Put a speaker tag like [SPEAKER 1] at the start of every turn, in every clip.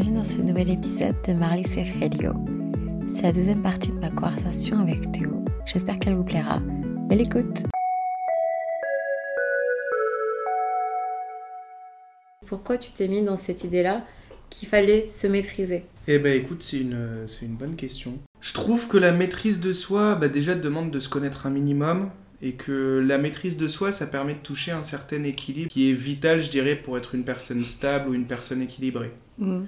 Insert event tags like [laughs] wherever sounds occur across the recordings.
[SPEAKER 1] bienvenue dans ce nouvel épisode de Marley Safe Radio. C'est la deuxième partie de ma conversation avec Théo. J'espère qu'elle vous plaira. Belle écoute Pourquoi tu t'es mis dans cette idée-là qu'il fallait se maîtriser?
[SPEAKER 2] Eh ben écoute, c'est une, c'est une bonne question. Je trouve que la maîtrise de soi, bah, déjà demande de se connaître un minimum, et que la maîtrise de soi, ça permet de toucher un certain équilibre qui est vital, je dirais, pour être une personne stable ou une personne équilibrée.
[SPEAKER 1] Mm.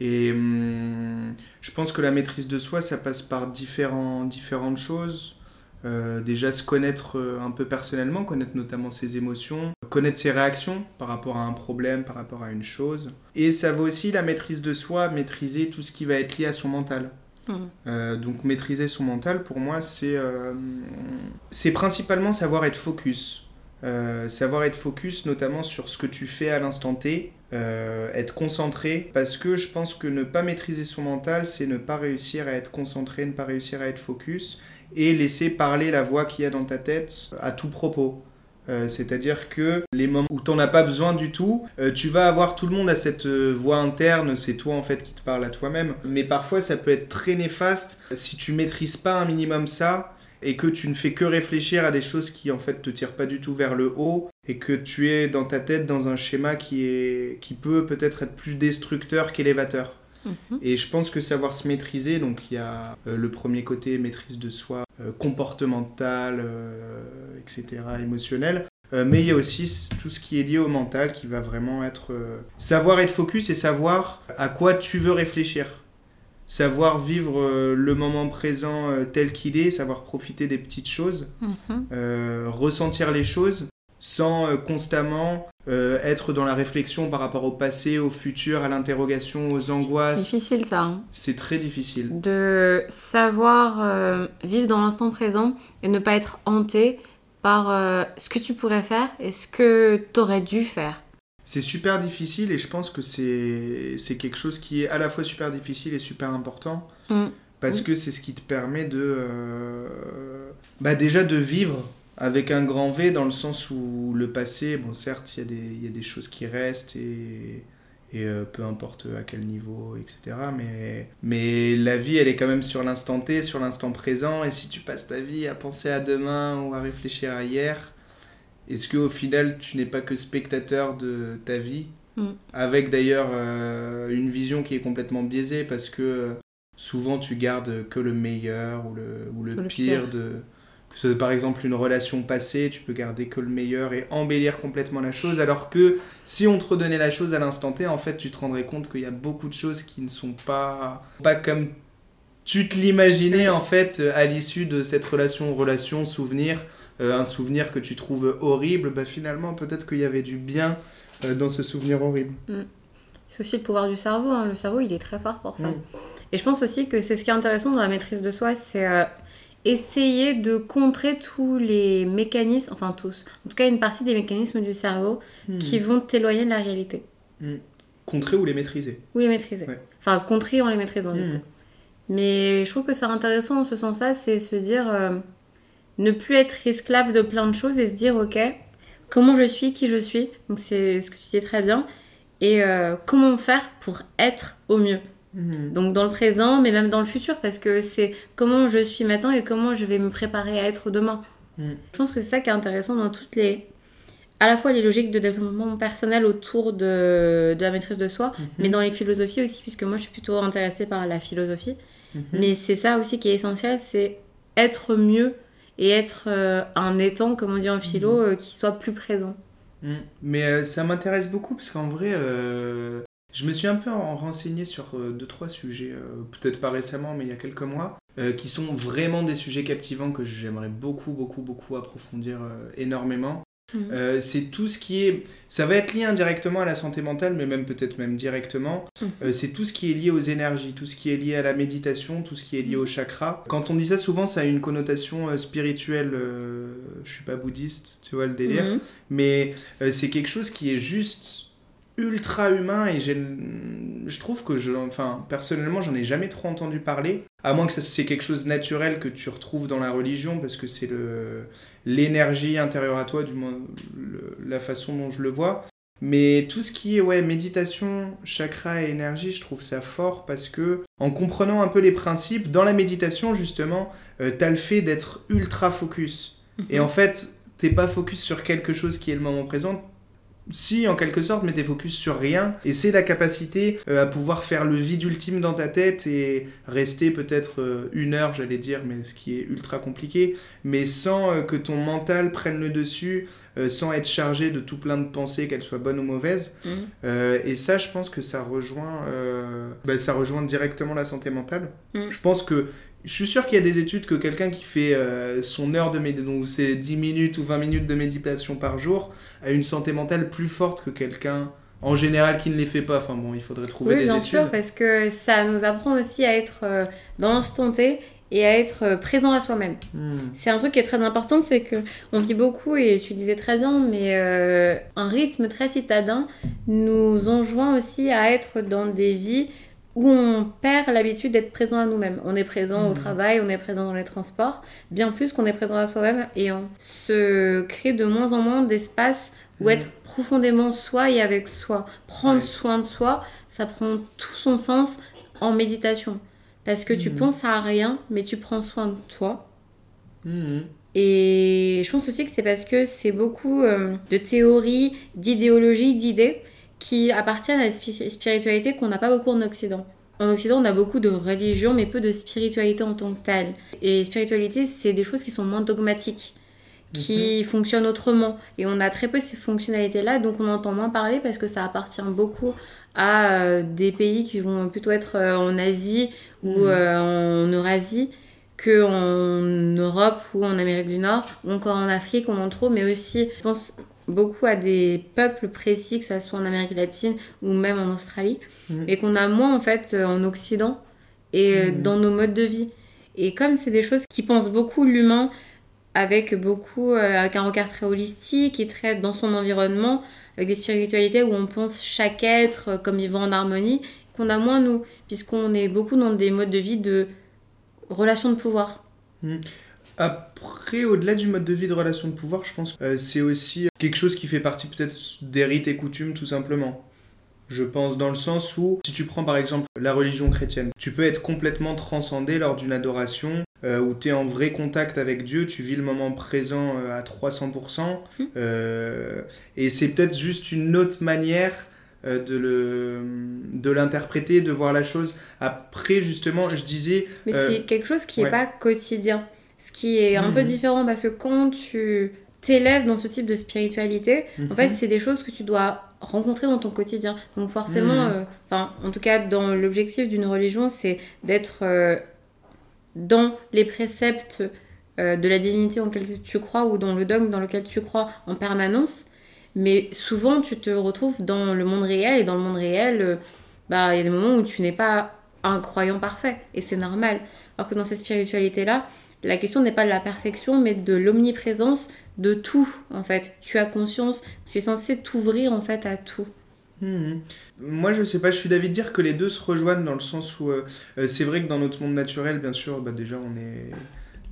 [SPEAKER 2] Et hum, je pense que la maîtrise de soi, ça passe par différents, différentes choses. Euh, déjà se connaître euh, un peu personnellement, connaître notamment ses émotions, connaître ses réactions par rapport à un problème, par rapport à une chose. Et ça vaut aussi la maîtrise de soi, maîtriser tout ce qui va être lié à son mental.
[SPEAKER 1] Mm.
[SPEAKER 2] Euh, donc maîtriser son mental, pour moi, c'est euh, c'est principalement savoir être focus. Savoir être focus notamment sur ce que tu fais à l'instant T, euh, être concentré, parce que je pense que ne pas maîtriser son mental, c'est ne pas réussir à être concentré, ne pas réussir à être focus, et laisser parler la voix qu'il y a dans ta tête à tout propos. Euh, C'est-à-dire que les moments où t'en as pas besoin du tout, euh, tu vas avoir tout le monde à cette voix interne, c'est toi en fait qui te parle à toi-même. Mais parfois ça peut être très néfaste si tu maîtrises pas un minimum ça et que tu ne fais que réfléchir à des choses qui en fait te tirent pas du tout vers le haut et que tu es dans ta tête dans un schéma qui est qui peut peut-être être plus destructeur qu'élévateur.
[SPEAKER 1] Mhm.
[SPEAKER 2] Et je pense que savoir se maîtriser, donc il y a euh, le premier côté maîtrise de soi, euh, comportementale, euh, etc., émotionnelle. Euh, mais il y a aussi tout ce qui est lié au mental qui va vraiment être savoir être focus et savoir à quoi tu veux réfléchir. Savoir vivre euh, le moment présent euh, tel qu'il est, savoir profiter des petites choses,
[SPEAKER 1] Mhm.
[SPEAKER 2] euh, ressentir les choses sans constamment être dans la réflexion par rapport au passé, au futur, à l'interrogation, aux
[SPEAKER 1] C'est
[SPEAKER 2] angoisses.
[SPEAKER 1] difficile ça, hein.
[SPEAKER 2] C'est très difficile.
[SPEAKER 1] de savoir vivre dans l'instant présent et ne pas être hanté par ce que tu pourrais faire et ce que tu aurais dû faire.
[SPEAKER 2] C'est super difficile et je pense que c'est quelque chose qui est à la fois super difficile et super important
[SPEAKER 1] Mm.
[SPEAKER 2] parce
[SPEAKER 1] Oui.
[SPEAKER 2] que c'est ce qui te permet de euh, bah déjà de vivre avec un grand V dans le sens où le passé, bon certes il y, a des- il y a des choses qui restent et, et euh, peu importe à quel niveau, etc. Mais, mais la vie elle est quand même sur l'instant T, sur l'instant présent et si tu passes ta vie à penser à demain ou à réfléchir à hier, est-ce qu'au final, tu n'es pas que spectateur de ta vie
[SPEAKER 1] Mm.
[SPEAKER 2] Avec d'ailleurs euh, une vision qui est complètement biaisée parce que euh, souvent tu gardes que le meilleur ou le, ou le,
[SPEAKER 1] Ou le
[SPEAKER 2] pire,
[SPEAKER 1] pire.
[SPEAKER 2] de. Que ce soit par exemple une relation passée, tu peux garder que le meilleur et embellir complètement la chose. Alors que si on te redonnait la chose à l'instant T, en fait, tu te rendrais compte qu'il y a beaucoup de choses qui ne sont pas, pas comme tu te l'imaginais en fait à l'issue de cette relation, relation, souvenir un souvenir que tu trouves horrible, bah finalement peut-être qu'il y avait du bien euh, dans ce souvenir horrible.
[SPEAKER 1] C'est aussi le pouvoir du cerveau. hein. Le cerveau, il est très fort pour ça.
[SPEAKER 2] Mm.
[SPEAKER 1] Et je pense aussi que c'est ce qui est intéressant dans la maîtrise de soi, c'est euh, essayer de contrer tous les mécanismes, enfin tous, en tout cas une partie des mécanismes du cerveau qui vont t'éloigner de la réalité.
[SPEAKER 2] Contrer ou les maîtriser.
[SPEAKER 1] Ou les maîtriser.
[SPEAKER 2] Ouais.
[SPEAKER 1] Enfin, contrer en les maîtrisant, du
[SPEAKER 2] Mm.
[SPEAKER 1] coup. Mais je trouve que c'est intéressant en ce sens-là, c'est se dire euh, ne plus être esclave de plein de choses et se dire ok, comment je suis, qui je suis, donc c'est ce que tu dis très bien, et euh, comment faire pour être au mieux. Donc dans le présent, mais même dans le futur, parce que c'est comment je suis maintenant et comment je vais me préparer à être demain.
[SPEAKER 2] Mm.
[SPEAKER 1] Je pense que c'est ça qui est intéressant dans toutes les. à la fois les logiques de développement personnel autour de, de la maîtrise de soi,
[SPEAKER 2] Mhm.
[SPEAKER 1] mais dans les philosophies aussi, puisque moi je suis plutôt intéressée par la philosophie.
[SPEAKER 2] Mhm.
[SPEAKER 1] Mais c'est ça aussi qui est essentiel, c'est être mieux et être euh, un étant, comme on dit en philo,
[SPEAKER 2] Mhm.
[SPEAKER 1] euh, qui soit plus présent.
[SPEAKER 2] Mm. Mais euh, ça m'intéresse beaucoup parce qu'en vrai, je me suis un peu en- renseigné sur deux trois sujets, peut-être pas récemment, mais il y a quelques mois, qui sont vraiment des sujets captivants que j'aimerais beaucoup, beaucoup, beaucoup approfondir énormément.
[SPEAKER 1] Mhm.
[SPEAKER 2] Euh, c'est tout ce qui est. Ça va être lié indirectement à la santé mentale, mais même peut-être même directement.
[SPEAKER 1] Mhm.
[SPEAKER 2] Euh, c'est tout ce qui est lié aux énergies, tout ce qui est lié à la méditation, tout ce qui est lié au chakra. Quand on dit ça, souvent, ça a une connotation euh, spirituelle. je suis pas bouddhiste, tu vois le délire.
[SPEAKER 1] Mhm.
[SPEAKER 2] Mais c'est quelque chose qui est juste ultra humain et j'ai je trouve que je enfin personnellement j'en ai jamais trop entendu parler à moins que c'est quelque chose de naturel que tu retrouves dans la religion parce que c'est le l'énergie intérieure à toi du moins le- la façon dont je le vois Mais tout ce qui est ouais, méditation, chakra et énergie, je trouve ça fort parce que en comprenant un peu les principes, dans la méditation justement, euh, t'as le fait d'être ultra focus. Et
[SPEAKER 1] Mhm.
[SPEAKER 2] en fait, t'es pas focus sur quelque chose qui est le moment présent. Si, en quelque sorte, mais t'es focus sur rien. Et c'est la capacité euh, à pouvoir faire le vide ultime dans ta tête et rester peut-être euh, une heure, j'allais dire, mais ce qui est ultra compliqué, mais sans euh, que ton mental prenne le dessus, sans être chargé de tout plein de pensées, qu'elles soient bonnes ou mauvaises. Euh, et ça, je pense que ça rejoint, bah, ça rejoint directement la santé mentale.
[SPEAKER 1] Mm.
[SPEAKER 2] Je pense que je suis sûr qu'il y a des études que quelqu'un qui fait euh, son heure de méditation, ou c'est 10 minutes ou 20 minutes de méditation par jour, a une santé mentale plus forte que quelqu'un en général qui ne les fait pas. Enfin bon, il faudrait trouver
[SPEAKER 1] Oui,
[SPEAKER 2] des
[SPEAKER 1] bien
[SPEAKER 2] études.
[SPEAKER 1] sûr, parce que ça nous apprend aussi à être euh, dans l'instant T et à être euh, présent à soi-même.
[SPEAKER 2] Hmm.
[SPEAKER 1] C'est un truc qui est très important, c'est que on vit beaucoup et tu disais très bien, mais euh, un rythme très citadin nous enjoint aussi à être dans des vies où on perd l'habitude d'être présent à nous-mêmes. On est présent au
[SPEAKER 2] Mhm.
[SPEAKER 1] travail, on est présent dans les transports, bien plus qu'on est présent à soi-même et on se crée de moins en moins d'espace où
[SPEAKER 2] Mhm.
[SPEAKER 1] être profondément soi et avec soi. Prendre
[SPEAKER 2] Ouais.
[SPEAKER 1] soin de soi, ça prend tout son sens en méditation. Parce que tu
[SPEAKER 2] Mhm.
[SPEAKER 1] penses à rien, mais tu prends soin de toi. Et je pense aussi que c'est parce que c'est beaucoup euh, de théories, d'idéologies, d'idées qui appartiennent à la spi- spiritualité qu'on n'a pas beaucoup en Occident. En Occident, on a beaucoup de religion, mais peu de spiritualité en tant que telle. Et spiritualité, c'est des choses qui sont moins dogmatiques, qui fonctionnent autrement. Et on a très peu ces fonctionnalités-là, donc on entend moins parler parce que ça appartient beaucoup à euh, des pays qui vont plutôt être euh, en Asie ou
[SPEAKER 2] Mhm.
[SPEAKER 1] euh, en Eurasie que en Europe ou en Amérique du Nord ou encore en Afrique on en trouve mais aussi je pense beaucoup à des peuples précis que ce soit en Amérique latine ou même en Australie
[SPEAKER 2] Mhm.
[SPEAKER 1] et qu'on a moins en fait euh, en Occident et euh,
[SPEAKER 2] Mhm.
[SPEAKER 1] dans nos modes de vie et comme c'est des choses qui pensent beaucoup l'humain avec beaucoup euh, avec un regard très holistique et très dans son environnement avec des spiritualités où on pense chaque être comme vivant en harmonie qu'on a moins nous puisqu'on est beaucoup dans des modes de vie de relation de pouvoir
[SPEAKER 2] Après, au-delà du mode de vie de relation de pouvoir, je pense que euh, c'est aussi quelque chose qui fait partie peut-être des rites et coutumes tout simplement. Je pense dans le sens où, si tu prends par exemple la religion chrétienne, tu peux être complètement transcendé lors d'une adoration euh, où tu es en vrai contact avec Dieu, tu vis le moment présent euh, à 300%,
[SPEAKER 1] Mhm.
[SPEAKER 2] euh, et c'est peut-être juste une autre manière de le de l'interpréter, de voir la chose. Après, justement, je disais,
[SPEAKER 1] Mais c'est quelque chose qui n'est
[SPEAKER 2] ouais.
[SPEAKER 1] pas quotidien. Ce qui est un
[SPEAKER 2] Mhm.
[SPEAKER 1] peu différent parce que quand tu t'élèves dans ce type de spiritualité, en fait, c'est des choses que tu dois rencontrer dans ton quotidien. Donc forcément,
[SPEAKER 2] Mhm.
[SPEAKER 1] euh, enfin, en tout cas, dans l'objectif d'une religion, c'est d'être euh, dans les préceptes euh, de la divinité en laquelle tu crois ou dans le dogme dans lequel tu crois en permanence. Mais souvent, tu te retrouves dans le monde réel et dans le monde réel, bah, il y a des moments où tu n'es pas un croyant parfait et c'est normal. Alors que dans cette spiritualité-là, la question n'est pas de la perfection, mais de l'omniprésence de tout, en fait. Tu as conscience, tu es censé t'ouvrir, en fait, à tout.
[SPEAKER 2] Mhm. Moi, je sais pas, je suis d'avis de dire que les deux se rejoignent dans le sens où euh, euh, c'est vrai que dans notre monde naturel, bien sûr, bah, déjà, on est.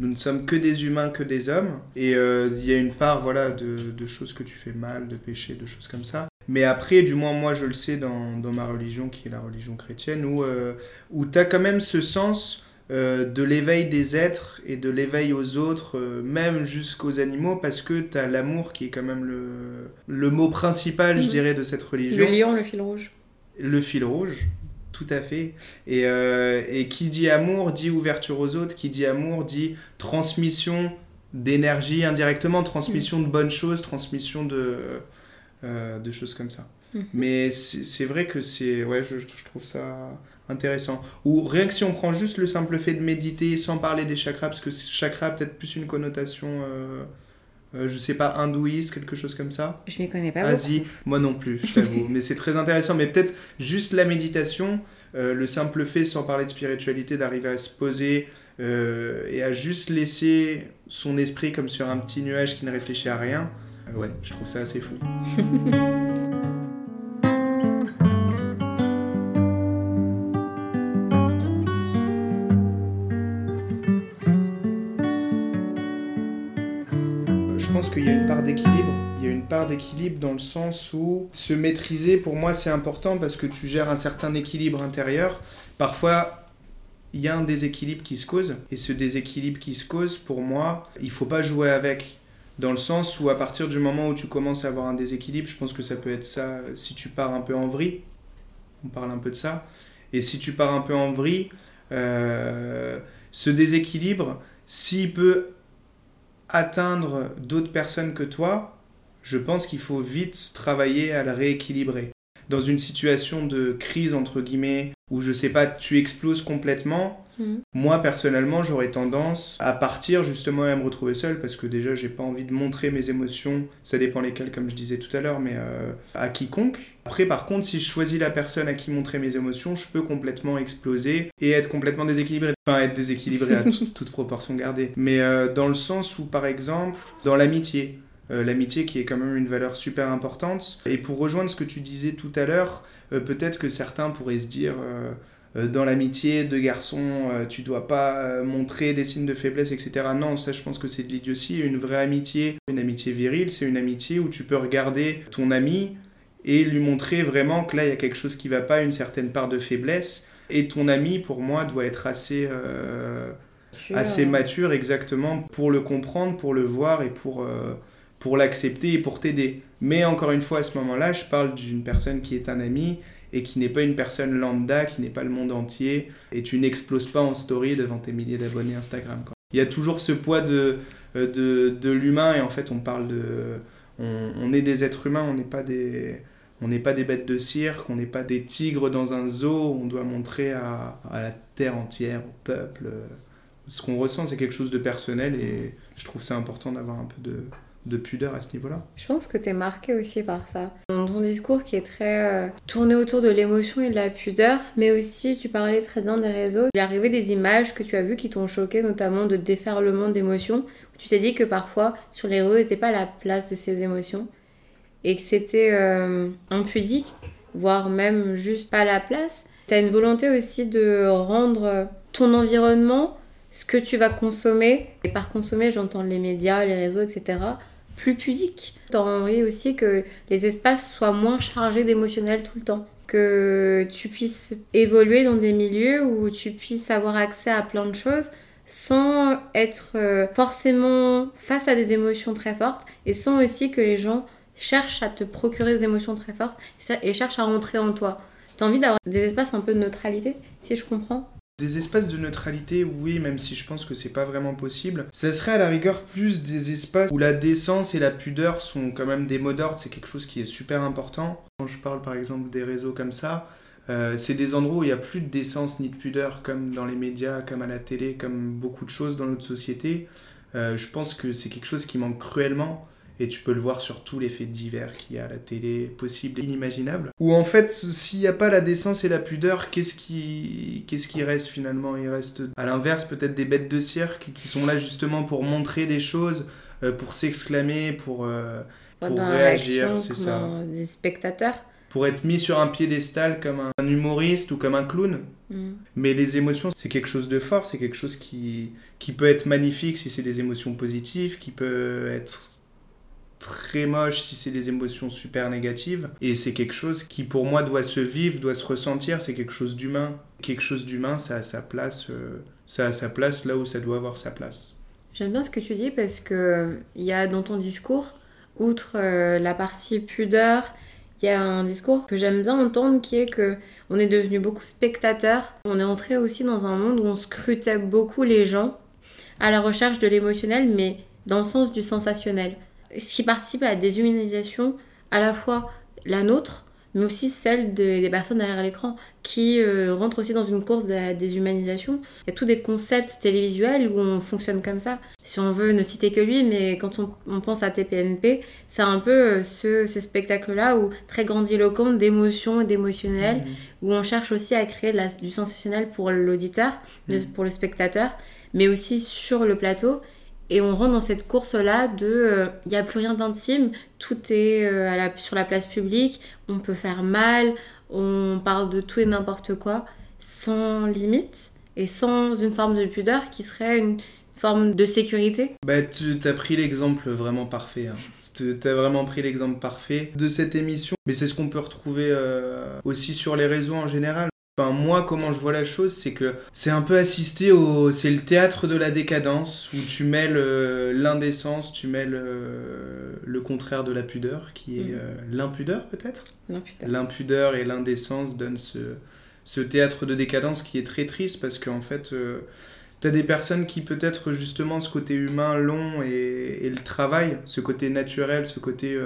[SPEAKER 2] Nous ne sommes que des humains, que des hommes. Et euh, il y a une part voilà, de, choses que tu fais mal, de péchés, de choses comme ça. Mais après, du moins, moi, je le sais dans, dans ma religion, qui est la religion chrétienne, où, euh, où tu as quand même ce sens euh, de l'éveil des êtres et de l'éveil aux autres, euh, même jusqu'aux animaux, parce que tu as l'amour qui est quand même le, le mot principal, je
[SPEAKER 1] Mhm.
[SPEAKER 2] dirais, de cette religion.
[SPEAKER 1] Le lion, le fil rouge.
[SPEAKER 2] Le fil rouge, tout à fait. Et, euh, et qui dit amour dit ouverture aux autres, qui dit amour dit transmission d'énergie indirectement, transmission de bonnes choses, transmission de, euh, de choses comme ça.
[SPEAKER 1] Mhm.
[SPEAKER 2] Mais c'est c'est vrai que c'est. Ouais, je, je trouve ça intéressant. Ou rien que si on prend juste le simple fait de méditer sans parler des chakras, parce que chakra a peut-être plus une connotation. euh, euh, je sais pas, hindouiste, quelque chose comme ça.
[SPEAKER 1] Je m'y connais pas
[SPEAKER 2] Asie,
[SPEAKER 1] beaucoup.
[SPEAKER 2] moi non plus, je t'avoue. [laughs] mais c'est très intéressant. Mais peut-être juste la méditation, euh, le simple fait, sans parler de spiritualité, d'arriver à se poser euh, et à juste laisser son esprit comme sur un petit nuage qui ne réfléchit à rien. Euh, ouais, je trouve ça assez fou. [laughs] Je pense qu'il y a une part d'équilibre. Il y a une part d'équilibre dans le sens où se maîtriser, pour moi, c'est important parce que tu gères un certain équilibre intérieur. Parfois, il y a un déséquilibre qui se cause. Et ce déséquilibre qui se cause, pour moi, il faut pas jouer avec. Dans le sens où à partir du moment où tu commences à avoir un déséquilibre, je pense que ça peut être ça si tu pars un peu en vrille. On parle un peu de ça. Et si tu pars un peu en vrille, euh, ce déséquilibre, s'il peut atteindre d'autres personnes que toi, je pense qu'il faut vite travailler à le rééquilibrer. Dans une situation de crise, entre guillemets, où je sais pas, tu exploses complètement, Mhm. Moi, personnellement, j'aurais tendance à partir justement et à me retrouver seul parce que déjà, j'ai pas envie de montrer mes émotions. Ça dépend lesquelles, comme je disais tout à l'heure, mais euh, à quiconque. Après, par contre, si je choisis la personne à qui montrer mes émotions, je peux complètement exploser et être complètement déséquilibré. Enfin, être déséquilibré à [laughs] toute, proportion gardée. Mais euh, dans le sens où, par exemple, dans l'amitié, euh, l'amitié qui est quand même une valeur super importante. Et pour rejoindre ce que tu disais tout à l'heure, peut-être que certains pourraient se dire euh, dans l'amitié de garçons, euh, tu dois pas euh, montrer des signes de faiblesse, etc. Non, ça je pense que c'est de l'idiotie. Une vraie amitié, une amitié virile, c'est une amitié où tu peux regarder ton ami et lui montrer vraiment que là il y a quelque chose qui va pas, une certaine part de faiblesse. Et ton ami, pour moi, doit être assez, assez mature exactement pour le comprendre, pour le voir et pour, pour l'accepter et pour t'aider. Mais encore une fois, à ce moment-là, je parle d'une personne qui est un ami et qui n'est pas une personne lambda, qui n'est pas le monde entier, et tu n'exploses pas en story devant tes milliers d'abonnés Instagram. Il y a toujours ce poids de, euh, de, de l'humain, et en fait on parle de... On, est des êtres humains, on n'est pas des... On n'est pas des bêtes de cirque, on n'est pas des tigres dans un zoo, on doit montrer à, à la terre entière, au peuple. Ce qu'on ressent, c'est quelque chose de personnel et je trouve ça important d'avoir un peu de, de pudeur à ce niveau-là.
[SPEAKER 1] Je pense que tu es marqué aussi par ça. Dans ton discours qui est très euh, tourné autour de l'émotion et de la pudeur, mais aussi tu parlais très bien des réseaux. Il est arrivé des images que tu as vues qui t'ont choqué, notamment de déferlement d'émotions. Tu t'es dit que parfois sur les réseaux n'était pas la place de ces émotions et que c'était euh, impudique, voire même juste pas la place. Tu as une volonté aussi de rendre ton environnement ce que tu vas consommer, et par consommer j'entends les médias, les réseaux, etc., plus pudique. Envie aussi que les espaces soient moins chargés d'émotionnel tout le temps. Que tu puisses évoluer dans des milieux où tu puisses avoir accès à plein de choses sans être euh, forcément face à des émotions très fortes et sans aussi que les gens cherchent à te procurer des émotions très fortes et cherchent à rentrer en toi. T'as envie d'avoir des espaces un peu de neutralité, si je comprends?
[SPEAKER 2] Des espaces de neutralité, oui, même si je pense que c'est pas vraiment possible. Ça serait à la rigueur plus des espaces où la décence et la pudeur sont quand même des mots d'ordre, c'est quelque chose qui est super important. Quand je parle par exemple des réseaux comme ça, euh, c'est des endroits où il n'y a plus de décence ni de pudeur, comme dans les médias, comme à la télé, comme beaucoup de choses dans notre société. Euh, je pense que c'est quelque chose qui manque cruellement. Et tu peux le voir sur tous les faits divers qu'il y a à la télé, possible et inimaginable. Ou en fait, s'il n'y a pas la décence et la pudeur, qu'est-ce qui, qu'est-ce qui reste finalement? Il reste à l'inverse peut-être des bêtes de cirque qui sont là justement pour montrer des choses, euh, pour s'exclamer, pour, euh, pour réagir, c'est ça.
[SPEAKER 1] Des spectateurs
[SPEAKER 2] pour être mis sur un piédestal comme un humoriste ou comme un clown. Mm. Mais les émotions, c'est quelque chose de fort, c'est quelque chose qui, qui peut être magnifique si c'est des émotions positives, qui peut être très moche si c'est des émotions super négatives. Et c'est quelque chose qui pour moi doit se vivre, doit se ressentir, c'est quelque chose d'humain. Quelque chose d'humain, ça a sa place, euh, ça a sa place là où ça doit avoir sa place.
[SPEAKER 1] J'aime bien ce que tu dis parce que il y a dans ton discours, outre euh, la partie pudeur, il y a un discours que j'aime bien entendre qui est que on est devenu beaucoup spectateurs. On est entré aussi dans un monde où on scrutait beaucoup les gens à la recherche de l'émotionnel, mais dans le sens du sensationnel ce qui participe à la déshumanisation, à la fois la nôtre, mais aussi celle des personnes derrière l'écran, qui euh, rentrent aussi dans une course de la déshumanisation. Il y a tous des concepts télévisuels où on fonctionne comme ça. Si on veut ne citer que lui, mais quand on, pense à TPNP, c'est un peu euh, ce, spectacle-là où très grandiloquent d'émotions et d'émotionnel, mmh. où on cherche aussi à créer du sensationnel pour l'auditeur, mmh. pour le spectateur, mais aussi sur le plateau. Et on rentre dans cette course-là de il euh, n'y a plus rien d'intime, tout est euh, sur la place publique, on peut faire mal, on parle de tout et n'importe quoi, sans limite et sans une forme de pudeur qui serait une forme de sécurité
[SPEAKER 2] Bah, tu as pris l'exemple vraiment parfait. Hein. Tu as vraiment pris l'exemple parfait de cette émission. Mais c'est ce qu'on peut retrouver euh, aussi sur les réseaux en général. Enfin, moi, comment je vois la chose, c'est que c'est un peu assisté au. C'est le théâtre de la décadence, où tu mêles euh, l'indécence, tu mêles euh, le contraire de la pudeur, qui est
[SPEAKER 1] Mhm.
[SPEAKER 2] euh, l'impudeur peut-être?
[SPEAKER 1] L'impudeur.
[SPEAKER 2] L'impudeur et l'indécence donnent ce, ce théâtre de décadence qui est très triste parce qu'en fait, t'as des personnes qui peut-être justement ce côté humain long et, et le travail, ce côté naturel, ce côté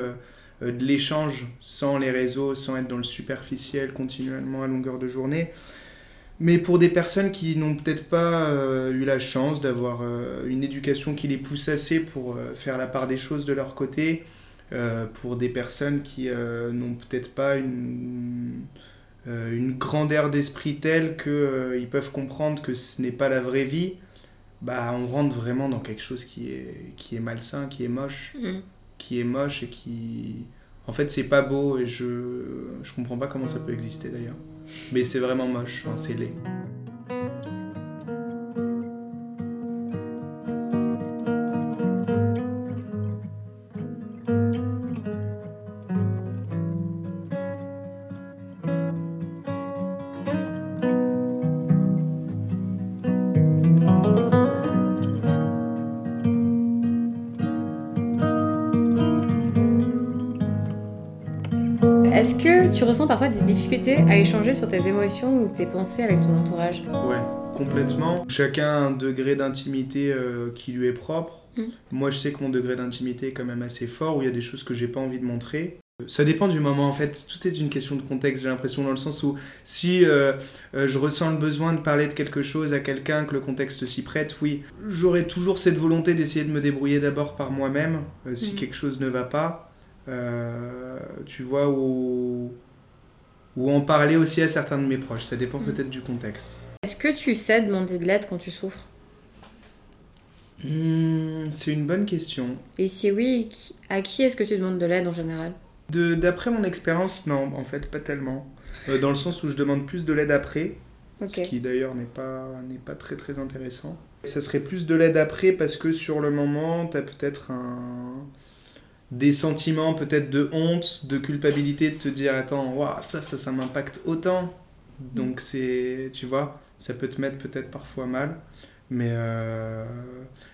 [SPEAKER 2] euh, de l'échange sans les réseaux, sans être dans le superficiel continuellement à longueur de journée. Mais pour des personnes qui n'ont peut-être pas euh, eu la chance d'avoir euh, une éducation qui les pousse assez pour faire la part des choses de leur côté, pour des personnes qui n'ont peut-être pas une, une grandeur d'esprit telle qu'ils peuvent comprendre que ce n'est pas la vraie vie, bah, on rentre vraiment dans quelque chose qui est, qui est malsain, qui est moche,
[SPEAKER 1] Mm.
[SPEAKER 2] Qui est moche et qui... En fait, c'est pas beau et je, je comprends pas comment ça peut exister d'ailleurs. Mais c'est vraiment moche, enfin, c'est laid.
[SPEAKER 1] Difficultés à échanger sur tes émotions ou tes pensées avec ton entourage
[SPEAKER 2] Ouais, complètement. Chacun a un degré d'intimité euh, qui lui est propre.
[SPEAKER 1] Mm.
[SPEAKER 2] Moi, je sais que mon degré d'intimité est quand même assez fort, où il y a des choses que j'ai pas envie de montrer. Ça dépend du moment en fait, tout est une question de contexte, j'ai l'impression, dans le sens où si euh, euh, je ressens le besoin de parler de quelque chose à quelqu'un, que le contexte s'y prête, oui, j'aurai toujours cette volonté d'essayer de me débrouiller d'abord par moi-même, euh, si
[SPEAKER 1] Mhm.
[SPEAKER 2] quelque chose ne va pas, Euh, tu vois, ou, ou en parler aussi à certains de mes proches, ça dépend
[SPEAKER 1] Mhm.
[SPEAKER 2] peut-être du contexte.
[SPEAKER 1] Est-ce que tu sais demander de l'aide quand tu souffres?
[SPEAKER 2] Hmm, c'est une bonne question.
[SPEAKER 1] Et si oui, à qui est-ce que tu demandes de l'aide en général?
[SPEAKER 2] D'après mon expérience, non, en fait, pas tellement. Euh, dans le sens où je demande plus de l'aide après, ce qui d'ailleurs n'est pas, n'est pas très très intéressant. Ça serait plus de l'aide après parce que sur le moment, tu as peut-être un... des sentiments peut-être de honte, de culpabilité, de te dire attends, waouh, ça, ça, ça m'impacte autant. Donc c'est, tu vois, ça peut te mettre peut-être parfois mal. Mais, euh,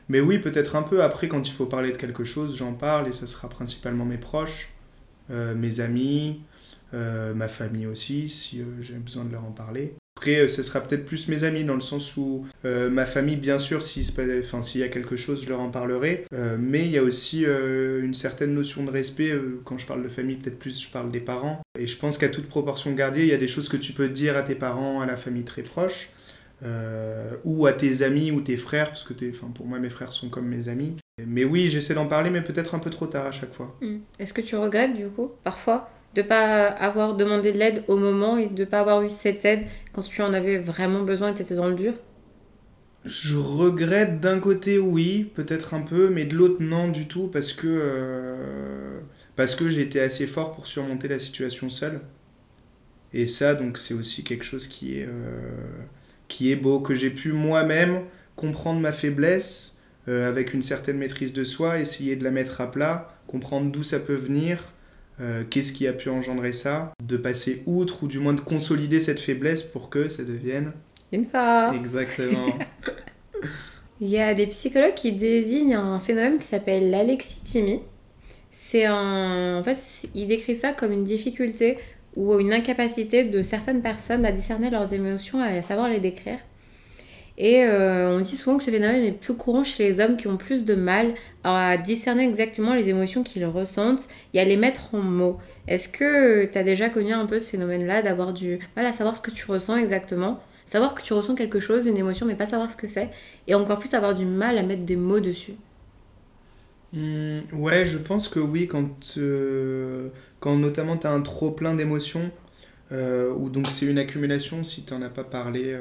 [SPEAKER 2] mais oui, peut-être un peu. Après, quand il faut parler de quelque chose, j'en parle et ce sera principalement mes proches, euh, mes amis, euh, ma famille aussi, si euh, j'ai besoin de leur en parler. Après, euh, ce sera peut-être plus mes amis, dans le sens où euh, ma famille, bien sûr, s'il y a quelque chose, je leur en parlerai. Euh, mais il y a aussi une certaine notion de respect. quand je parle de famille, peut-être plus je parle des parents. Et je pense qu'à toute proportion gardée, il y a des choses que tu peux dire à tes parents, à la famille très proche, ou à tes amis ou tes frères, parce que enfin, pour moi, mes frères sont comme mes amis. Mais oui, j'essaie d'en parler, mais peut-être un peu trop tard à chaque fois.
[SPEAKER 1] Hmm. Est-ce que tu regrettes du coup, parfois, de pas avoir demandé de l'aide au moment et de pas avoir eu cette aide quand tu en avais vraiment besoin et tu étais dans le dur?
[SPEAKER 2] Je regrette d'un côté, oui, peut-être un peu, mais de l'autre, non du tout, parce que, euh, parce que j'ai été assez fort pour surmonter la situation seul. Et ça, donc, c'est aussi quelque chose qui est, euh, qui est beau, que j'ai pu moi-même comprendre ma faiblesse euh, avec une certaine maîtrise de soi, essayer de la mettre à plat, comprendre d'où ça peut venir, euh, qu'est-ce qui a pu engendrer ça, de passer outre ou du moins de consolider cette faiblesse pour que ça devienne
[SPEAKER 1] Une force
[SPEAKER 2] exactement. [laughs]
[SPEAKER 1] Il y a des psychologues qui désignent un phénomène qui s'appelle l'alexithymie. C'est un... En fait, ils décrivent ça comme une difficulté ou une incapacité de certaines personnes à discerner leurs émotions et à savoir les décrire. Et euh, on dit souvent que ce phénomène est plus courant chez les hommes qui ont plus de mal à discerner exactement les émotions qu'ils ressentent et à les mettre en mots. Est-ce que tu as déjà connu un peu ce phénomène-là, d'avoir du mal à savoir ce que tu ressens exactement? Savoir que tu ressens quelque chose, une émotion, mais pas savoir ce que c'est et encore plus avoir du mal à mettre des mots dessus?
[SPEAKER 2] Hmm, ouais, je pense que oui, quand, euh, quand notamment tu as un trop plein d'émotions, euh, ou donc c'est une accumulation si tu n'en as pas parlé,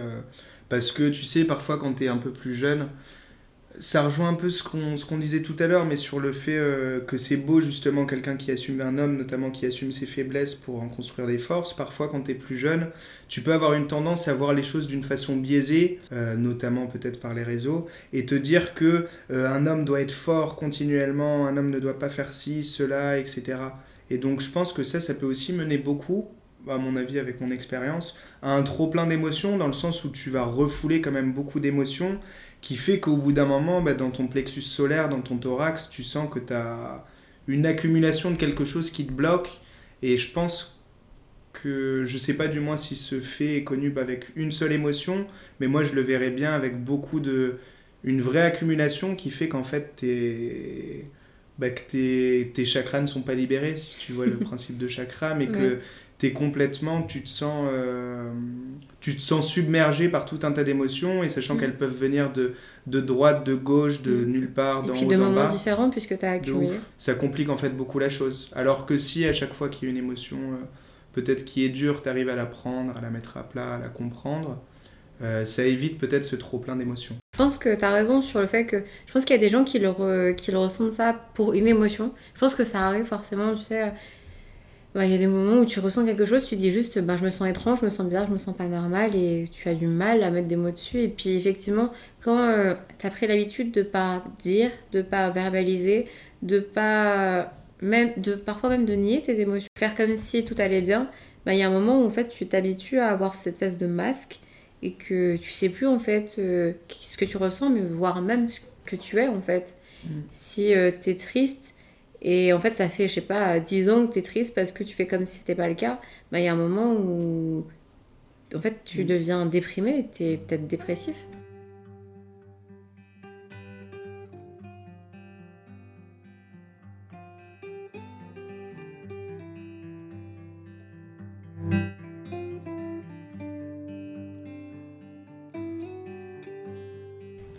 [SPEAKER 2] parce que tu sais, parfois quand tu es un peu plus jeune, ça rejoint un peu ce qu'on disait tout à l'heure, mais sur le fait euh, que c'est beau justement quelqu'un qui assume un homme, notamment qui assume ses faiblesses pour en construire des forces. Parfois, quand tu es plus jeune, tu peux avoir une tendance à voir les choses d'une façon biaisée, euh, notamment peut-être par les réseaux, et te dire que euh, un homme doit être fort continuellement, un homme ne doit pas faire ci, cela, etc. Et donc, je pense que ça, ça peut aussi mener beaucoup à mon avis, avec mon expérience, à un trop plein d'émotions, dans le sens où tu vas refouler quand même beaucoup d'émotions, qui fait qu'au bout d'un moment, bah, dans ton plexus solaire, dans ton thorax, tu sens que tu as une accumulation de quelque chose qui te bloque. Et je pense que, je sais pas du moins si ce fait est connu avec une seule émotion, mais moi je le verrais bien avec beaucoup de. une vraie accumulation qui fait qu'en fait, t'es bah, que tes, tes chakras ne sont pas libérés, si tu vois le [laughs] principe de chakra, mais que tu es complètement, tu te sens, euh, tu te sens submergé par tout un tas d'émotions, et sachant mm. qu'elles peuvent venir de, de droite, de gauche, de mm. nulle part,
[SPEAKER 1] d'en haut, de moments différents, puisque tu as accumulé.
[SPEAKER 2] Ça complique en fait beaucoup la chose. Alors que si à chaque fois qu'il y a une émotion, euh, peut-être qui est dure, tu arrives à la prendre, à la mettre à plat, à la comprendre, euh, ça évite peut-être ce trop plein d'émotions.
[SPEAKER 1] Je pense que tu as raison sur le fait que je pense qu'il y a des gens qui le, qui le ressentent ça pour une émotion. Je pense que ça arrive forcément, tu sais. Bah, il y a des moments où tu ressens quelque chose, tu dis juste bah, je me sens étrange, je me sens bizarre, je me sens pas normal et tu as du mal à mettre des mots dessus. Et puis effectivement, quand euh, tu as pris l'habitude de pas dire, de pas verbaliser, de pas même de parfois même de nier tes émotions, faire comme si tout allait bien, bah, il y a un moment où en fait tu t'habitues à avoir cette espèce de masque et que tu sais plus en fait euh, ce que tu ressens, mais voire même ce que tu es en fait. Mm. Si euh, tu es triste et en fait ça fait, je sais pas, 10 ans que tu es triste parce que tu fais comme si c'était pas le cas, bah, il y a un moment où en fait tu mm. deviens déprimé, tu es peut-être dépressif.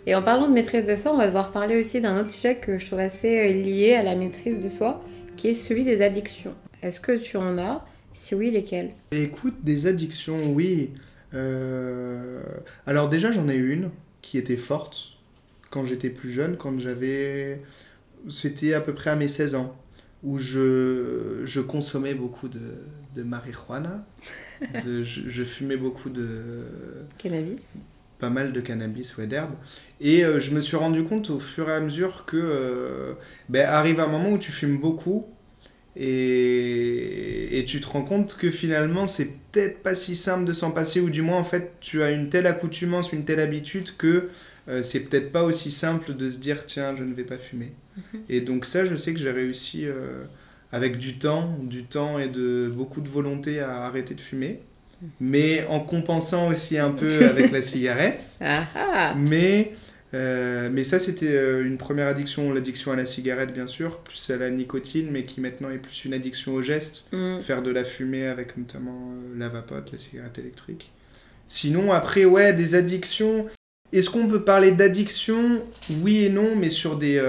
[SPEAKER 1] Et en parlant de maîtrise de soi, on va devoir parler aussi d'un autre sujet que je trouve assez euh, lié à la maîtrise de soi, qui est celui des addictions. Est-ce que tu en as? Si oui, lesquelles?
[SPEAKER 2] Écoute, des addictions, oui. Euh, alors déjà, j'en ai une qui était forte quand j'étais plus jeune, quand j'avais... C'était à peu près à mes 16 ans, où je, je consommais beaucoup de, de marijuana, [laughs] je, je, fumais beaucoup de...
[SPEAKER 1] Cannabis
[SPEAKER 2] pas mal de cannabis ou d'herbe. Et euh, je me suis rendu compte au fur et à mesure que euh, ben, arrive un moment où tu fumes beaucoup et, et tu te rends compte que finalement c'est peut-être pas si simple de s'en passer ou du moins en fait tu as une telle accoutumance, une telle habitude que euh, c'est peut-être pas aussi simple de se dire tiens je ne vais pas fumer. Mhm. Et donc ça je sais que j'ai réussi avec du temps, du temps et de beaucoup de volonté à arrêter de fumer mais en compensant aussi un peu [laughs] avec la cigarette. Ah ah. mais, euh, mais ça, c'était euh, une première addiction, l'addiction à la cigarette, bien sûr, plus à la nicotine, mais qui maintenant est plus une addiction au geste, mm. faire de la fumée avec notamment euh, la vapote, la cigarette électrique. Sinon, après, ouais, des addictions. Est-ce qu'on peut parler d'addiction? Oui et non, mais sur des,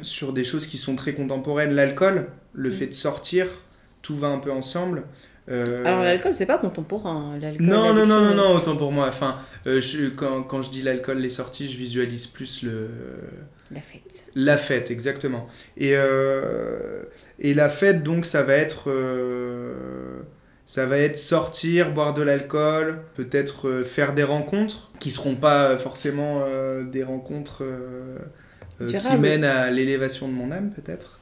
[SPEAKER 2] sur des choses qui sont très contemporaines. L'alcool, le mm. fait de sortir, tout va un peu ensemble.
[SPEAKER 1] Euh, Alors l'alcool, c'est pas contemporain.
[SPEAKER 2] Non, non, non, non, non, autant pour moi. Enfin, euh, je, quand, quand, je dis l'alcool, les sorties, je visualise plus le...
[SPEAKER 1] La fête.
[SPEAKER 2] La fête, exactement. Et, euh, et la fête, donc, ça va être... ça va être sortir, boire de l'alcool, peut-être faire des rencontres qui seront pas forcément des rencontres qui mènent à l'élévation de mon âme, peut-être.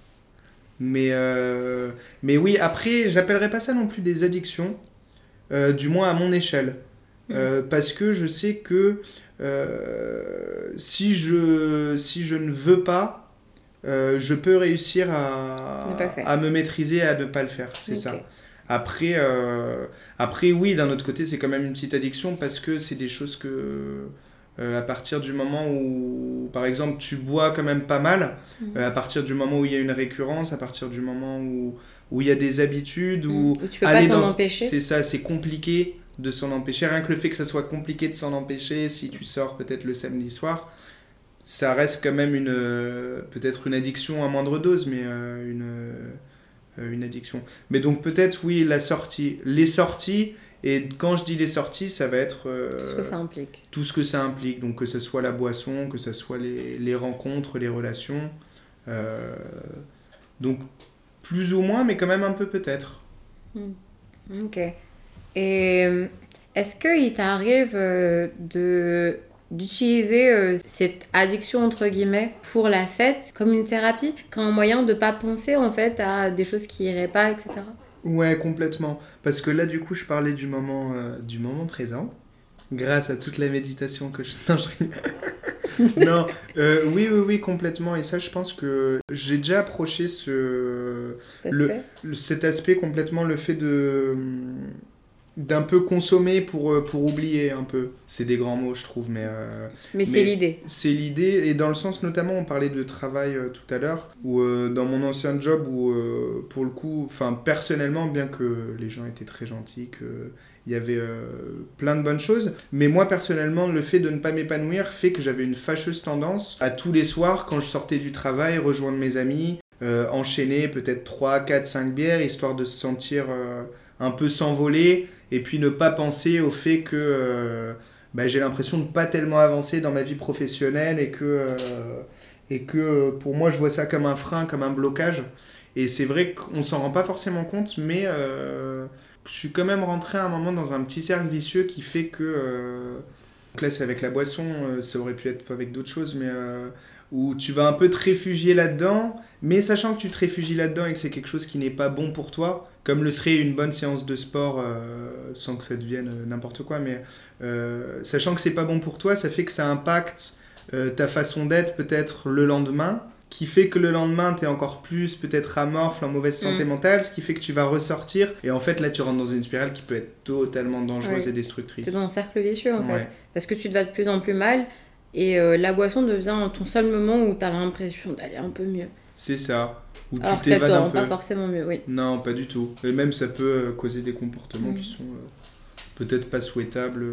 [SPEAKER 2] Mais, euh, mais oui, après, j'appellerais pas ça non plus des addictions, euh, du moins à mon échelle. Mm. Euh, parce que je sais que si, je, si je ne veux pas, je peux réussir à, à me maîtriser et à ne pas le faire. C'est ça. Après, après, oui, d'un autre côté, c'est quand même une petite addiction parce que c'est des choses que euh, à partir du moment où, par exemple, tu bois quand même pas mal, mhm. euh, à partir du moment où il y a une récurrence, à partir du moment où, où il y a des habitudes, où,
[SPEAKER 1] mhm. tu peux aller pas t'en empêcher.
[SPEAKER 2] C'est ça, c'est compliqué de s'en empêcher. Rien que le fait que ça soit compliqué de s'en empêcher, si tu sors peut-être le samedi soir, ça reste quand même une peut-être une addiction à moindre dose, mais euh, une, une addiction. Mais donc peut-être oui, la sortie, les sorties Et quand je dis les sorties, ça va être euh,
[SPEAKER 1] Tout ce que ça implique.
[SPEAKER 2] tout ce que ça implique. Donc que ce soit la boisson, que ce soit les, les rencontres, les relations. Euh, donc plus ou moins, mais quand même un peu peut-être.
[SPEAKER 1] Ok. Et euh, est-ce qu'il t'arrive de d'utiliser euh, cette addiction entre guillemets pour la fête comme une thérapie, comme un moyen de pas penser en fait à des choses qui iraient pas, etc.
[SPEAKER 2] Ouais, complètement. Parce que là, du coup, je parlais du moment, euh, du moment présent. Grâce à toute la méditation que je... [laughs] Non, je non, euh, oui, oui, oui, complètement. Et ça, je pense que j'ai déjà approché ce...
[SPEAKER 1] Cet
[SPEAKER 2] Le-
[SPEAKER 1] aspect.
[SPEAKER 2] le- cet aspect complètement, le fait de d'un peu consommer pour, euh, pour oublier un peu. C'est des grands mots, je trouve, mais... euh,
[SPEAKER 1] Mais, c'est l'idée.
[SPEAKER 2] C'est l'idée, et dans le sens notamment, on parlait de travail euh, tout à l'heure, euh, dans mon ancien job, où pour le coup, enfin personnellement, bien que les gens étaient très gentils, qu'il y avait euh, plein de bonnes choses, mais moi personnellement, le fait de ne pas m'épanouir fait que j'avais une fâcheuse tendance à tous les soirs, quand je sortais du travail, rejoindre mes amis, euh, enchaîner peut-être 3, 4, 5 bières, histoire de se sentir euh, un peu s'envoler, et puis ne pas penser au fait que... euh, bah, j'ai l'impression de pas tellement avancer dans ma vie professionnelle et que, euh, et que euh, pour moi je vois ça comme un frein, comme un blocage. Et c'est vrai qu'on s'en rend pas forcément compte, mais je suis quand même rentré à un moment dans un petit cercle vicieux qui fait que... donc là c'est avec la boisson, ça aurait pu être avec d'autres choses, mais où tu vas un peu te réfugier là-dedans, mais sachant que tu te réfugies là-dedans et que c'est quelque chose qui n'est pas bon pour toi, comme le serait une bonne séance de sport, euh, sans que ça devienne euh, n'importe quoi, mais euh, sachant que c'est pas bon pour toi, ça fait que ça impacte euh, ta façon d'être peut-être le lendemain, qui fait que le lendemain t'es encore plus peut-être amorphe, en mauvaise santé
[SPEAKER 1] Mm.
[SPEAKER 2] mentale, ce qui fait que tu vas ressortir et en fait là tu rentres dans une spirale qui peut être totalement dangereuse
[SPEAKER 1] Ouais.
[SPEAKER 2] et destructrice.
[SPEAKER 1] T'es dans un cercle vicieux en fait. Parce que tu te vas de plus en plus mal et euh, la boisson devient ton seul moment où t'as l'impression d'aller un peu mieux.
[SPEAKER 2] C'est ça. Où tu
[SPEAKER 1] Alors
[SPEAKER 2] t'évades un
[SPEAKER 1] rend pas
[SPEAKER 2] peu.
[SPEAKER 1] forcément mieux, oui.
[SPEAKER 2] Non, pas du tout. Et même ça peut euh, causer des comportements
[SPEAKER 1] Mm.
[SPEAKER 2] qui sont euh, peut-être pas souhaitables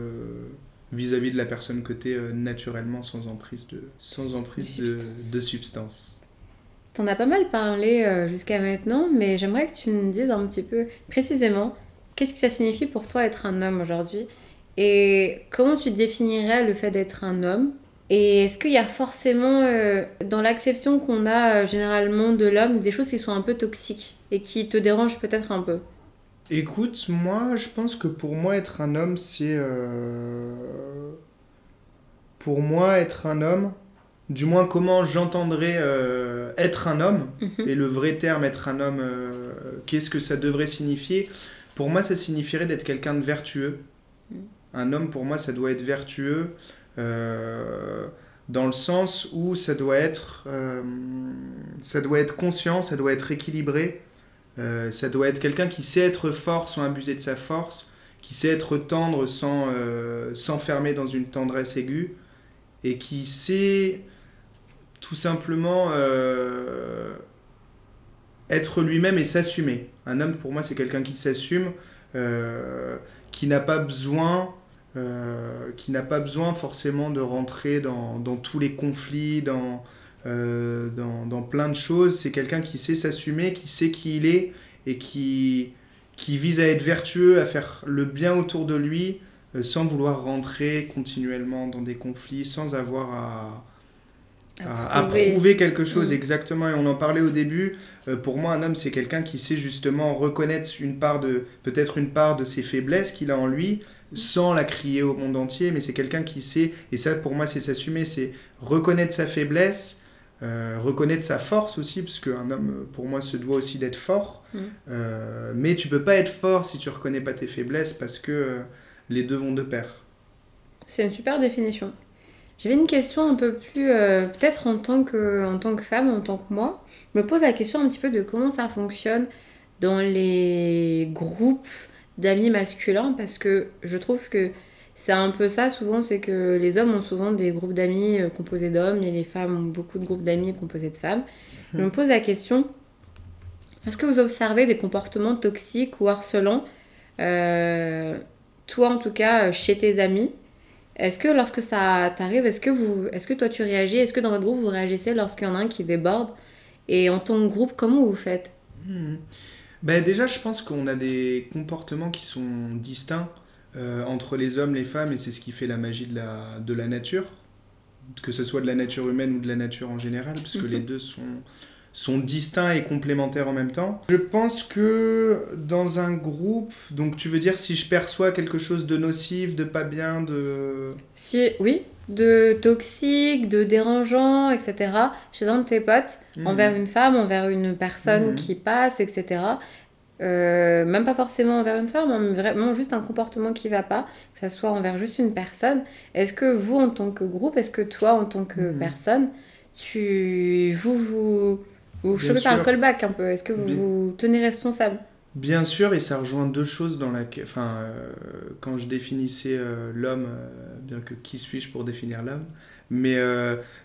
[SPEAKER 2] vis-à-vis de la personne que t'es euh, naturellement sans emprise de, sans emprise de,
[SPEAKER 1] substances.
[SPEAKER 2] de substance.
[SPEAKER 1] T'en as pas mal parlé jusqu'à maintenant, mais j'aimerais que tu me dises un petit peu précisément qu'est-ce que ça signifie pour toi être un homme aujourd'hui? Et comment tu définirais le fait d'être un homme? Et est-ce qu'il y a forcément euh, dans l'acception qu'on a euh, généralement de l'homme des choses qui sont un peu toxiques et qui te dérangent peut-être un peu?
[SPEAKER 2] Écoute, moi, je pense que pour moi, être un homme, c'est. euh, Pour moi, être un homme, du moins comment j'entendrais être un homme,
[SPEAKER 1] Mhm.
[SPEAKER 2] et le vrai terme être un homme, qu'est-ce que ça devrait signifier? Pour moi, ça signifierait d'être quelqu'un de vertueux.
[SPEAKER 1] Mm.
[SPEAKER 2] Un homme, pour moi, ça doit être vertueux, dans le sens où ça doit être, euh, ça doit être conscient, ça doit être équilibré, euh, ça doit être quelqu'un qui sait être fort sans abuser de sa force, qui sait être tendre sans euh, s'enfermer dans une tendresse aiguë, et qui sait tout simplement euh, être lui-même et s'assumer. Un homme, pour moi, c'est quelqu'un qui s'assume, euh, qui n'a pas besoin, euh, qui n'a pas besoin forcément de rentrer dans, dans tous les conflits, dans, euh, dans, dans plein de choses. C'est quelqu'un qui sait s'assumer, qui sait qui il est et qui, qui vise à être vertueux, à faire le bien autour de lui, euh, sans vouloir rentrer continuellement dans des conflits, sans avoir à, à, à prouver quelque chose
[SPEAKER 1] Mm.
[SPEAKER 2] exactement et on en parlait au début Euh, pour moi un homme c'est quelqu'un qui sait justement reconnaître une part de peut-être une part de ses faiblesses qu'il a en lui sans la crier au monde entier mais c'est quelqu'un qui sait et ça pour moi c'est s'assumer c'est reconnaître sa faiblesse euh, reconnaître sa force aussi parce qu'un homme pour moi se doit aussi d'être fort
[SPEAKER 1] Mm.
[SPEAKER 2] Euh, mais tu peux pas être fort si tu reconnais pas tes faiblesses parce que euh, les deux vont de pair
[SPEAKER 1] C'est une super définition. J'avais une question un peu plus, peut-être en, tant que- en tant que femme, en tant que moi. Je me pose la question un petit peu de comment ça fonctionne dans les groupes d'amis masculins, parce que je trouve que c'est un peu ça souvent, c'est que les hommes ont souvent des groupes d'amis euh, composés d'hommes et les femmes ont beaucoup de groupes d'amis composés de femmes. Je me pose la question, est-ce que vous observez des comportements toxiques ou harcelants, euh, toi en tout cas, euh, chez tes amis? Est-ce que lorsque ça t'arrive, est-ce que, vous, est-ce que toi tu réagis Est-ce que dans votre groupe vous réagissez lorsqu'il y en a un qui déborde? Et en tant que groupe, comment vous faites?
[SPEAKER 2] Hmm. Ben Déjà, je pense qu'on a des comportements qui sont distincts euh, entre les hommes, les femmes, et c'est ce qui fait la magie de la, de la nature, que ce soit de la nature humaine ou de la nature en général, parce que les mhm. deux sont, sont distincts et complémentaires en même temps. Je pense que dans un groupe, donc tu veux dire si je perçois quelque chose de nocif, de pas bien, de...
[SPEAKER 1] Si, oui, de toxique, de dérangeant, etc. chez un de tes potes, mhm. envers une femme, envers une personne mhm. qui passe, etc. Euh, même pas forcément envers une femme, mais vraiment juste un comportement qui va pas, que ce soit envers juste une personne. Est-ce que vous, en tant que groupe, est-ce que toi, en tant que mhm. personne, tu, vous, vous, vous chopez par le callback un peu Est-ce que vous vous tenez responsable?
[SPEAKER 2] Bien sûr, et ça rejoint deux choses dans la... Enfin, euh, quand je définissais euh, l'homme, bien que qui suis-je pour définir l'homme Mais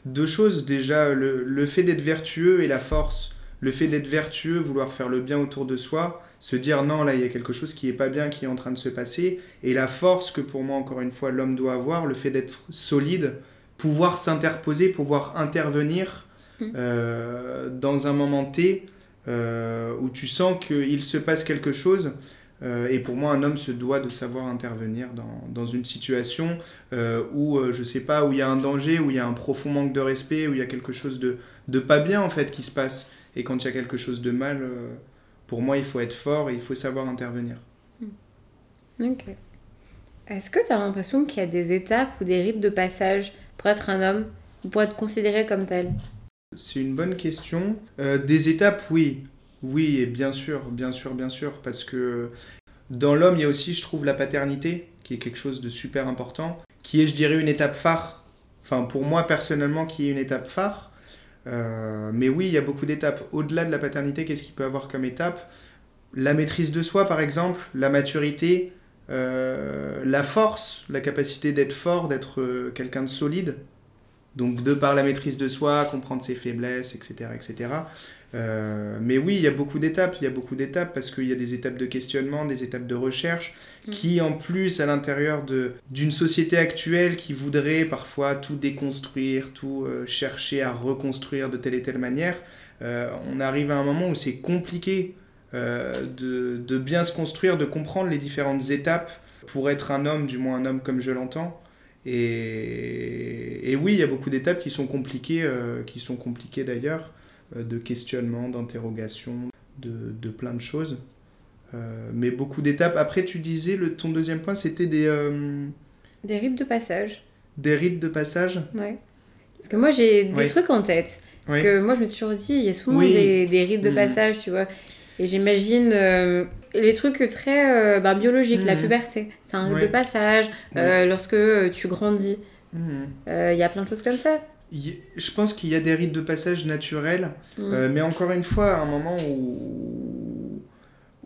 [SPEAKER 2] deux choses, déjà, le, le fait d'être vertueux et la force le fait d'être vertueux, vouloir faire le bien autour de soi, se dire non, là, il y a quelque chose qui est pas bien, qui est en train de se passer, et la force que pour moi, encore une fois, l'homme doit avoir, le fait d'être solide, pouvoir s'interposer, pouvoir intervenir. Euh, dans un moment T euh, où tu sens qu'il se passe quelque chose. Euh, et pour moi, un homme se doit de savoir intervenir dans, dans une situation où, je sais pas, où il y a un danger, où il y a un profond manque de respect, où il y a quelque chose de, de pas bien, en fait, qui se passe. Et quand il y a quelque chose de mal, pour moi, il faut être fort et il faut savoir intervenir.
[SPEAKER 1] Hmm. Ok. Est-ce que tu as l'impression qu'il y a des étapes ou des rites de passage pour être un homme, ou pour être considéré comme tel?
[SPEAKER 2] C'est une bonne question. Euh, des étapes, oui. Oui, et bien sûr, bien sûr, bien sûr, parce que dans l'homme, il y a aussi, je trouve, la paternité, qui est quelque chose de super important, qui est, je dirais, une étape phare. Enfin, pour moi, personnellement, qui est une étape phare. Euh, mais oui, il y a beaucoup d'étapes. Au-delà de la paternité, qu'est-ce qu'il peut avoir comme étape? La maîtrise de soi, par exemple, la maturité, euh, la force, la capacité d'être fort, d'être quelqu'un de solide. Donc, de par la maîtrise de soi, comprendre ses faiblesses, etc. etc. Euh, mais oui, il y a beaucoup d'étapes, il y a beaucoup d'étapes parce qu'il y a des étapes de questionnement, des étapes de recherche, mm. qui en plus à l'intérieur d'une société actuelle qui voudrait parfois tout déconstruire, tout euh, chercher à reconstruire de telle et telle manière, euh, on arrive à un moment où c'est compliqué de, de, bien se construire, de comprendre les différentes étapes pour être un homme, du moins un homme comme je l'entends. Et, et, oui, il y a beaucoup d'étapes qui sont compliquées, qui sont compliquées d'ailleurs. Euh, de questionnement, d'interrogation, de, de, plein de choses. Euh, mais beaucoup d'étapes. Après, tu disais, le, ton deuxième point, c'était des... Euh,
[SPEAKER 1] des rites de passage.
[SPEAKER 2] Des rites de passage
[SPEAKER 1] Ouais. Parce que moi, j'ai des trucs en tête. Parce que moi, je me suis toujours dit, il y a souvent des, des, rites de mm. passage, tu vois. Et j'imagine les trucs très bah, biologiques, la mm. puberté. C'est un rite de passage. lorsque tu grandis. Mm. Il y a plein de choses comme ça
[SPEAKER 2] je pense qu'il y a des rites de passage naturels, mm. euh, mais encore une fois, à un moment où,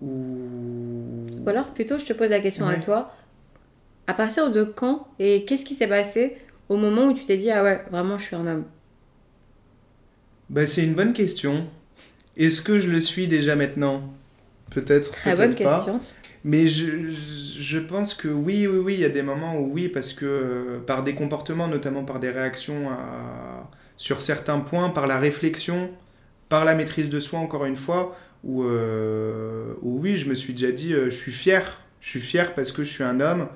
[SPEAKER 1] Ou alors, plutôt, je te pose la question à toi. À partir de quand et qu'est-ce qui s'est passé au moment où tu t'es dit Ah ouais, vraiment, je suis un homme?
[SPEAKER 2] Bah, C'est une bonne question. Est-ce que je le suis déjà maintenant? Peut-être. Très bonne question. Mais je, je, pense que oui, oui, oui, il y a des moments où oui, parce que euh, par des comportements, notamment par des réactions à, sur certains points, par la réflexion, par la maîtrise de soi, encore une fois, où, euh, où oui, je me suis déjà dit, euh, je suis fier, je suis fier parce que je suis un homme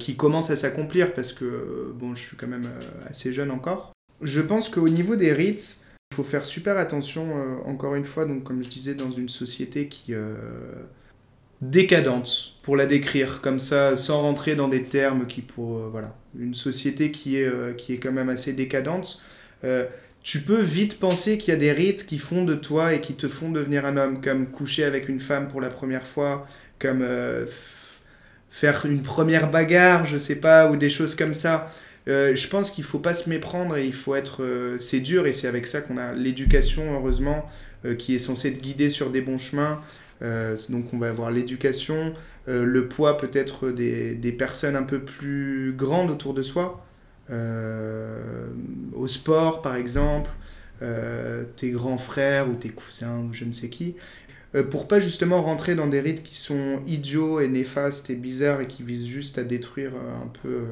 [SPEAKER 2] qui commence à s'accomplir, parce que, bon, je suis quand même assez jeune encore. Je pense qu'au niveau des rites, il faut faire super attention, encore une fois, donc comme je disais, dans une société qui décadente, pour la décrire comme ça, sans rentrer dans des termes qui pour euh, voilà, une société qui est euh, qui est quand même assez décadente. Euh, tu peux vite penser qu'il y a des rites qui font de toi et qui te font devenir un homme, comme coucher avec une femme pour la première fois, comme faire une première bagarre, je sais pas, ou des choses comme ça. Je pense qu'il faut pas se méprendre et il faut être. c'est dur et c'est avec ça qu'on a l'éducation, heureusement, qui est censée te guider sur des bons chemins. Euh, donc on va avoir l'éducation, euh, le poids peut-être des, des, personnes un peu plus grandes autour de soi, euh, au sport par exemple, tes grands frères ou tes cousins ou je ne sais qui, pour pas justement rentrer dans des rites qui sont idiots et néfastes et bizarres et qui visent juste à détruire un peu,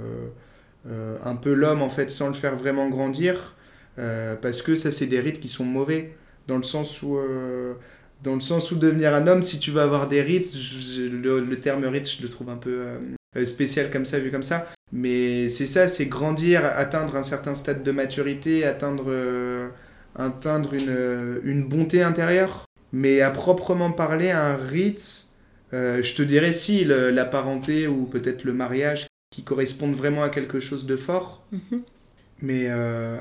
[SPEAKER 2] un peu l'homme en fait sans le faire vraiment grandir, parce que ça c'est des rites qui sont mauvais, dans le sens où Dans le sens où devenir un homme, si tu veux avoir des rites, le, terme rite, je le trouve un peu euh, spécial comme ça, vu comme ça. Mais c'est ça, c'est grandir, atteindre un certain stade de maturité, atteindre, euh, atteindre une, une, bonté intérieure. Mais à proprement parler, un rite, euh, je te dirais si la parenté ou peut-être le mariage qui correspondent vraiment à quelque chose de fort. Mhm. Mais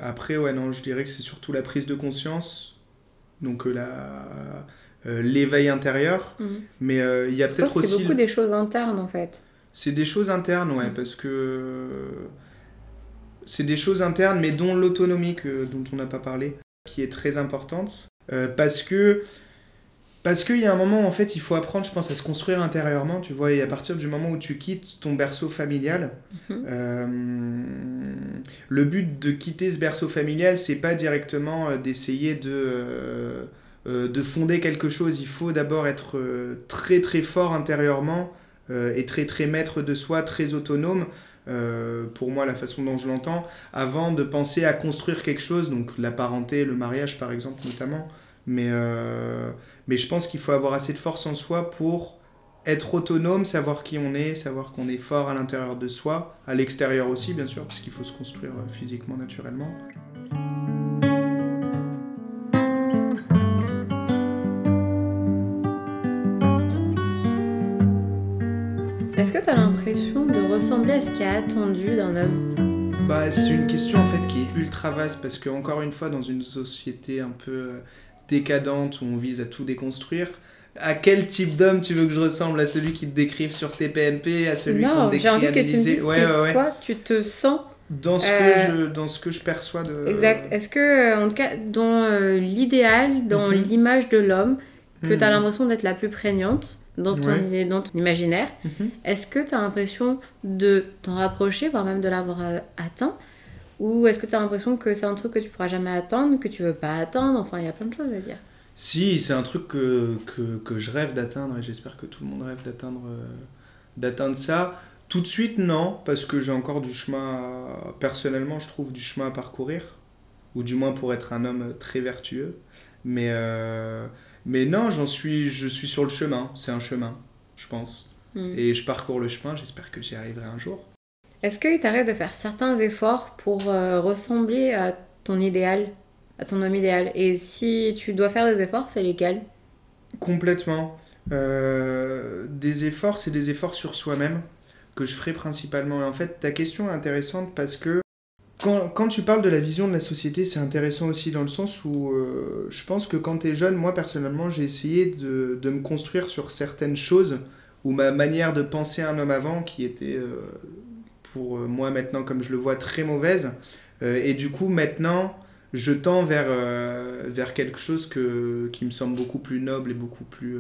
[SPEAKER 2] après, ouais, non, je dirais que c'est surtout la prise de conscience. Donc la l'éveil intérieur. Mhm. Mais il y a peut-être aussi.
[SPEAKER 1] C'est beaucoup des choses internes en fait.
[SPEAKER 2] C'est des choses internes, ouais, parce que c'est des choses internes, mais dont l'autonomie dont on n'a pas parlé, qui est très importante, euh, parce que parce qu'il y a un moment, en fait, il faut apprendre, je pense, à se construire intérieurement, tu vois, et à partir du moment où tu quittes ton berceau familial, mhm. euh, le but de quitter ce berceau familial, c'est pas directement euh, d'essayer de, de fonder quelque chose. Il faut d'abord être très très fort intérieurement euh, est très très maître de soi, très autonome. Euh, pour moi la façon dont je l'entends, avant de penser à construire quelque chose, donc la parenté, le mariage par exemple notamment. Mais, euh, mais je pense qu'il faut avoir assez de force en soi pour être autonome, savoir qui on est, savoir qu'on est fort à l'intérieur de soi, à l'extérieur aussi bien sûr, parce qu'il faut se construire physiquement naturellement.
[SPEAKER 1] Est-ce que tu as l'impression de ressembler à ce qui est attendu d'un homme?
[SPEAKER 2] Bah, C'est une question en fait qui est ultra vaste parce que encore une fois dans une société un peu euh, décadente où on vise à tout déconstruire, à quel type d'homme tu veux que je ressemble? À celui qui te décrive sur tes PMP À celui
[SPEAKER 1] qu'on décrit j'ai envie que tu me dises ouais, si toi tu te sens
[SPEAKER 2] dans ce, que euh, je, dans ce que je perçois de...
[SPEAKER 1] Exact. Est-ce que, euh, en tout cas, dans l'idéal, dans mhm. l'image de l'homme, que tu as mhm. l'impression d'être la plus prégnante, dans ton, dans ton imaginaire. Mhm. Est-ce que tu as l'impression de t'en rapprocher, voire même de l'avoir euh, atteint? Ou est-ce que tu as l'impression que c'est un truc que tu pourras jamais atteindre, que tu veux pas atteindre Enfin, il y a plein de choses à dire.
[SPEAKER 2] Si, c'est un truc que, que, que je rêve d'atteindre et j'espère que tout le monde rêve d'atteindre euh, d'atteindre ça. Tout de suite, non, parce que j'ai encore du chemin, personnellement, je trouve du chemin à parcourir, ou du moins pour être un homme très vertueux. Mais, euh, mais non, j'en suis, je suis sur le chemin. C'est un chemin, je pense. Hmm. Et je parcours le chemin. J'espère que j'y arriverai un jour.
[SPEAKER 1] Est-ce qu'il t'arrive de faire certains efforts pour euh, ressembler à ton idéal, à ton homme idéal? Et si tu dois faire des efforts, c'est lesquels?
[SPEAKER 2] Complètement. Euh, des efforts, c'est des efforts sur soi-même que je ferai principalement. Et en fait, ta question est intéressante parce que quand, tu parles de la vision de la société, c'est intéressant aussi dans le sens où euh, je pense que quand tu es jeune, moi personnellement, j'ai essayé de, me construire sur certaines choses ou ma manière de penser un homme avant qui était pour euh, moi maintenant, comme je le vois, très mauvaise. et du coup, maintenant, je tends vers, vers quelque chose que, qui me semble beaucoup plus noble et beaucoup plus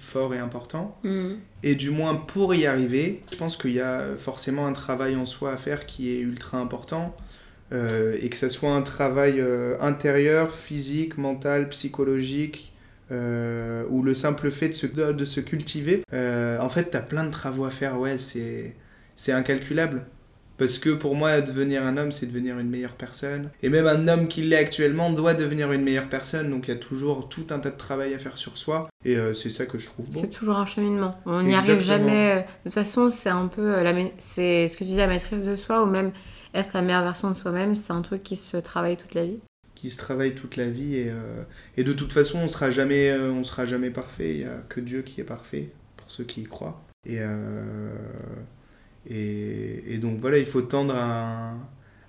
[SPEAKER 2] fort et important. Mmh. Et du moins, pour y arriver, je pense qu'il y a forcément un travail en soi à faire qui est ultra important. Euh, et que ce soit un travail euh, intérieur, physique, mental, psychologique, euh, ou le simple fait de se, de se cultiver, en fait, tu as plein de travaux à faire, ouais, c'est incalculable. Parce que pour moi, devenir un homme, c'est devenir une meilleure personne. Et même un homme qui l'est actuellement doit devenir une meilleure personne. Donc il y a toujours tout un tas de travail à faire sur soi. Et c'est ça que je trouve beau.
[SPEAKER 1] C'est toujours un cheminement. On n'y arrive jamais. De toute façon, c'est un peu la, c'est ce que tu dis, la maîtrise de soi, ou même être la meilleure version de soi-même, c'est un truc qui se travaille toute la vie
[SPEAKER 2] qui se travaille toute la vie et, euh, et de toute façon on sera jamais euh, on sera jamais parfait il n'y a que Dieu qui est parfait pour ceux qui y croient et, euh, et, et, donc voilà il faut tendre à,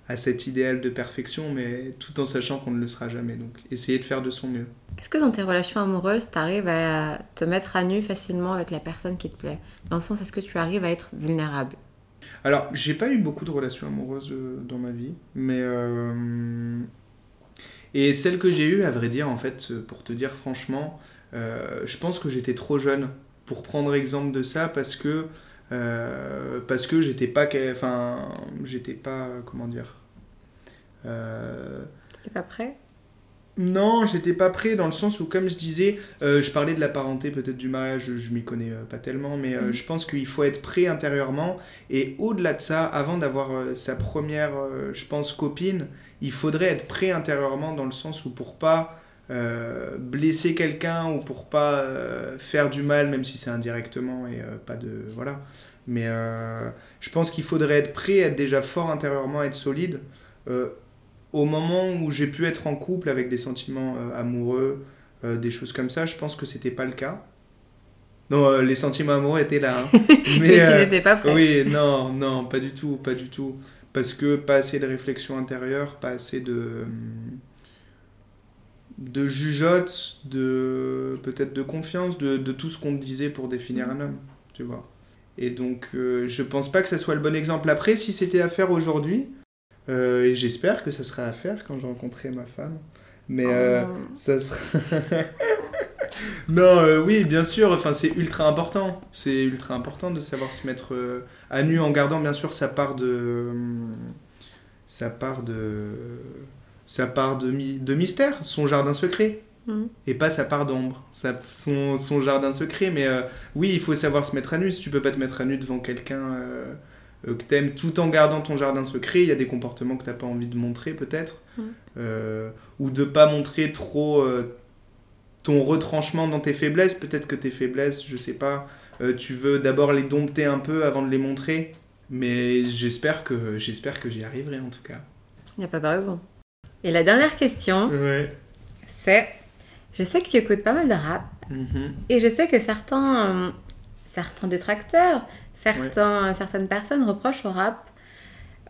[SPEAKER 2] à cet idéal de perfection mais tout en sachant qu'on ne le sera jamais donc essayer de faire de son mieux
[SPEAKER 1] est-ce que dans tes relations amoureuses tu arrives à te mettre à nu facilement avec la personne qui te plaît? Dans le sens est-ce que tu arrives à être vulnérable?
[SPEAKER 2] Alors, j'ai pas eu beaucoup de relations amoureuses euh, dans ma vie, mais. Euh, et celles que j'ai eues, à vrai dire, en fait, pour te dire franchement, euh, je pense que j'étais trop jeune pour prendre exemple de ça parce que. Parce que j'étais pas. Enfin, j'étais pas. Comment dire
[SPEAKER 1] T'étais pas prêt?
[SPEAKER 2] Non, j'étais pas prêt dans le sens où, comme je disais, euh, je parlais de la parenté, peut-être du mariage, je, m'y connais euh, pas tellement, mais euh, mm. je pense qu'il faut être prêt intérieurement. Et au-delà de ça, avant d'avoir sa première, je pense, copine, il faudrait être prêt intérieurement dans le sens où pour pas euh, blesser quelqu'un ou pour pas euh, faire du mal, même si c'est indirectement et pas de. Voilà. Mais je pense qu'il faudrait être prêt, être déjà fort intérieurement, être solide. au moment où j'ai pu être en couple avec des sentiments amoureux, des choses comme ça, je pense que c'était pas le cas. Non, les sentiments amoureux étaient là. Hein. [laughs]
[SPEAKER 1] Mais, tu n'étais pas prêt.
[SPEAKER 2] Oui, non, non, pas du tout, pas du tout. Parce que pas assez de réflexion intérieure, pas assez de de jugeote, de peut-être de confiance, de, de tout ce qu'on disait pour définir un homme, tu vois. Et donc, euh, je pense pas que ça soit le bon exemple. Après, si c'était à faire aujourd'hui, euh, et j'espère que ça sera à faire quand je rencontrerai ma femme, mais euh, oh. ça sera. [laughs] non, oui, bien sûr, enfin, c'est ultra important. C'est ultra important de savoir se mettre à nu en gardant, bien sûr, sa part de. sa part de sa part de, de mystère, son jardin secret. Mm. Et pas sa part d'ombre, son, son, jardin secret. Mais euh, oui, il faut savoir se mettre à nu. Si tu peux pas te mettre à nu devant quelqu'un euh, euh, que t'aimes tout en gardant ton jardin secret, il y a des comportements que t'as pas envie de montrer peut-être. Mm. ou de pas montrer trop ton retranchement dans tes faiblesses. Peut-être que tes faiblesses, je sais pas, tu veux d'abord les dompter un peu avant de les montrer. Mais j'espère que, j'espère que j'y arriverai en tout cas.
[SPEAKER 1] Il n'y a pas de raison. Et la dernière question, c'est je sais que tu écoutes pas mal de rap mhm. et je sais que certains, euh, certains détracteurs, certains, certaines personnes reprochent au rap,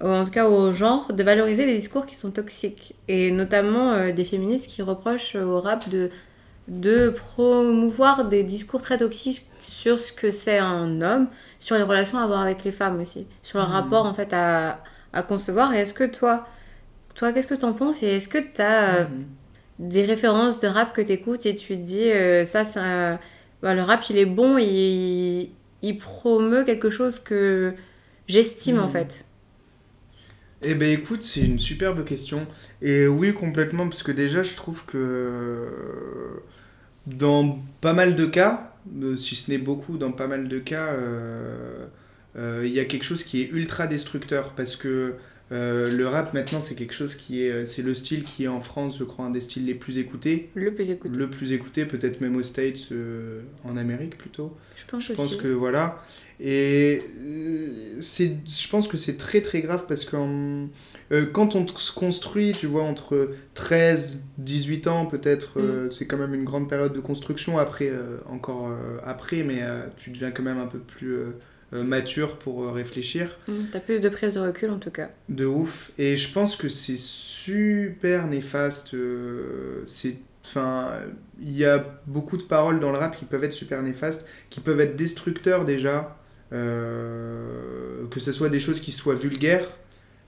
[SPEAKER 1] ou en tout cas au genre, de valoriser des discours qui sont toxiques. Et notamment euh, des féministes qui reprochent au rap de, de promouvoir des discours très toxiques sur ce que c'est un homme, sur les relations à avoir avec les femmes aussi, sur le mhm. rapport en fait à, à concevoir. Et est-ce que toi, toi, qu'est-ce que tu en penses? Et est-ce que tu as euh, mhm. des références de rap que tu écoutes et tu te dis euh, ça, ça bah, le rap il est bon, il, il promeut quelque chose que j'estime en mhm. fait?
[SPEAKER 2] Eh ben écoute, c'est une superbe question. Et oui, complètement, parce que déjà, je trouve que dans pas mal de cas, euh, si ce n'est beaucoup, dans pas mal de cas, il y a quelque chose qui est ultra destructeur. Parce que euh, le rap maintenant c'est quelque chose qui est euh, c'est le style qui est en France je crois un des styles les plus écoutés.
[SPEAKER 1] Le plus écouté.
[SPEAKER 2] Le plus écouté peut-être même aux States euh, en Amérique plutôt.
[SPEAKER 1] Je pense,
[SPEAKER 2] je pense que voilà. Et c'est je pense que c'est très très grave parce que quand on se construit tu vois entre 13 18 ans peut-être mm. c'est quand même une grande période de construction. Après encore après mais tu deviens quand même un peu plus mature pour euh, réfléchir.
[SPEAKER 1] Mmh, T'as plus de prise de recul en tout cas.
[SPEAKER 2] De ouf. Et je pense que c'est super néfaste. Euh, c'est Enfin, il y a beaucoup de paroles dans le rap qui peuvent être super néfastes, qui peuvent être destructeurs déjà, que ce soit des choses qui soient vulgaires,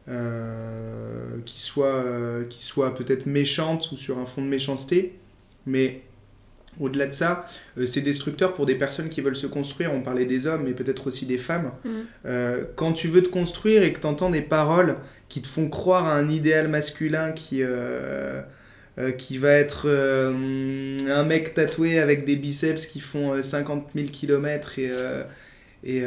[SPEAKER 2] qui soient, qui soient peut-être méchantes ou sur un fond de méchanceté, mais au-delà de ça, euh, c'est destructeur pour des personnes qui veulent se construire. On parlait des hommes, mais peut-être aussi des femmes. Mm. Euh, quand tu veux te construire et que tu entends des paroles qui te font croire à un idéal masculin qui, euh, qui va être un mec tatoué avec des biceps qui font 50 000 km et, et,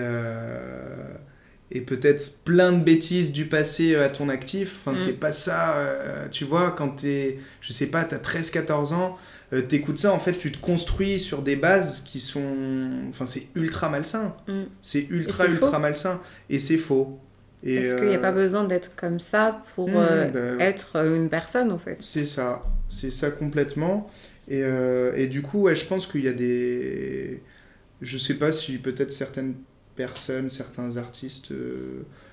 [SPEAKER 2] et peut-être plein de bêtises du passé à ton actif. Enfin, mm. c'est pas ça. tu vois, quand t'es, je sais pas, t'as 13-14 ans euh, t'écoutes ça, en fait, tu te construis sur des bases qui sont. Enfin, c'est ultra malsain. Mm. C'est ultra, ultra malsain. Et c'est faux.
[SPEAKER 1] Et Parce qu'il n'y a pas euh, besoin d'être comme ça pour mm, euh, bah être une personne, en fait.
[SPEAKER 2] C'est ça. C'est ça complètement. Et, et, du coup, ouais, je pense qu'il y a des. Je sais pas si peut-être certaines personnes, certains artistes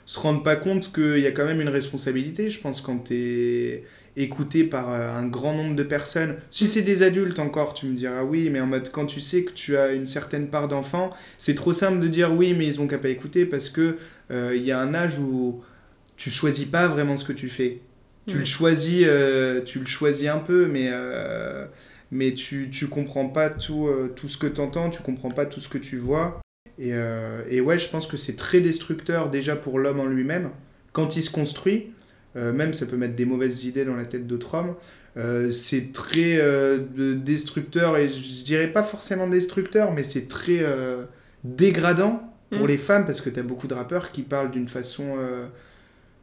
[SPEAKER 2] se rendent pas compte qu'il y a quand même une responsabilité. Je pense quand t'es écouté par euh, un grand nombre de personnes. Si c'est des adultes encore, tu me diras oui, mais en mode quand tu sais que tu as une certaine part d'enfants, c'est trop simple de dire oui, mais ils ont qu'à pas écouter parce que euh, il y a un âge où tu choisis pas vraiment ce que tu fais. Tu le choisis, euh, tu le choisis un peu, mais mais tu tu comprends pas tout tout ce que tu entends, tu comprends pas tout ce que tu vois. Et, et ouais, je pense que c'est très destructeur déjà pour l'homme en lui-même quand il se construit même ça peut mettre des mauvaises idées dans la tête d'autres hommes. Euh, c'est très euh, destructeur, et je dirais pas forcément destructeur, mais c'est très dégradant pour mm. les femmes, parce que tu as beaucoup de rappeurs qui parlent d'une façon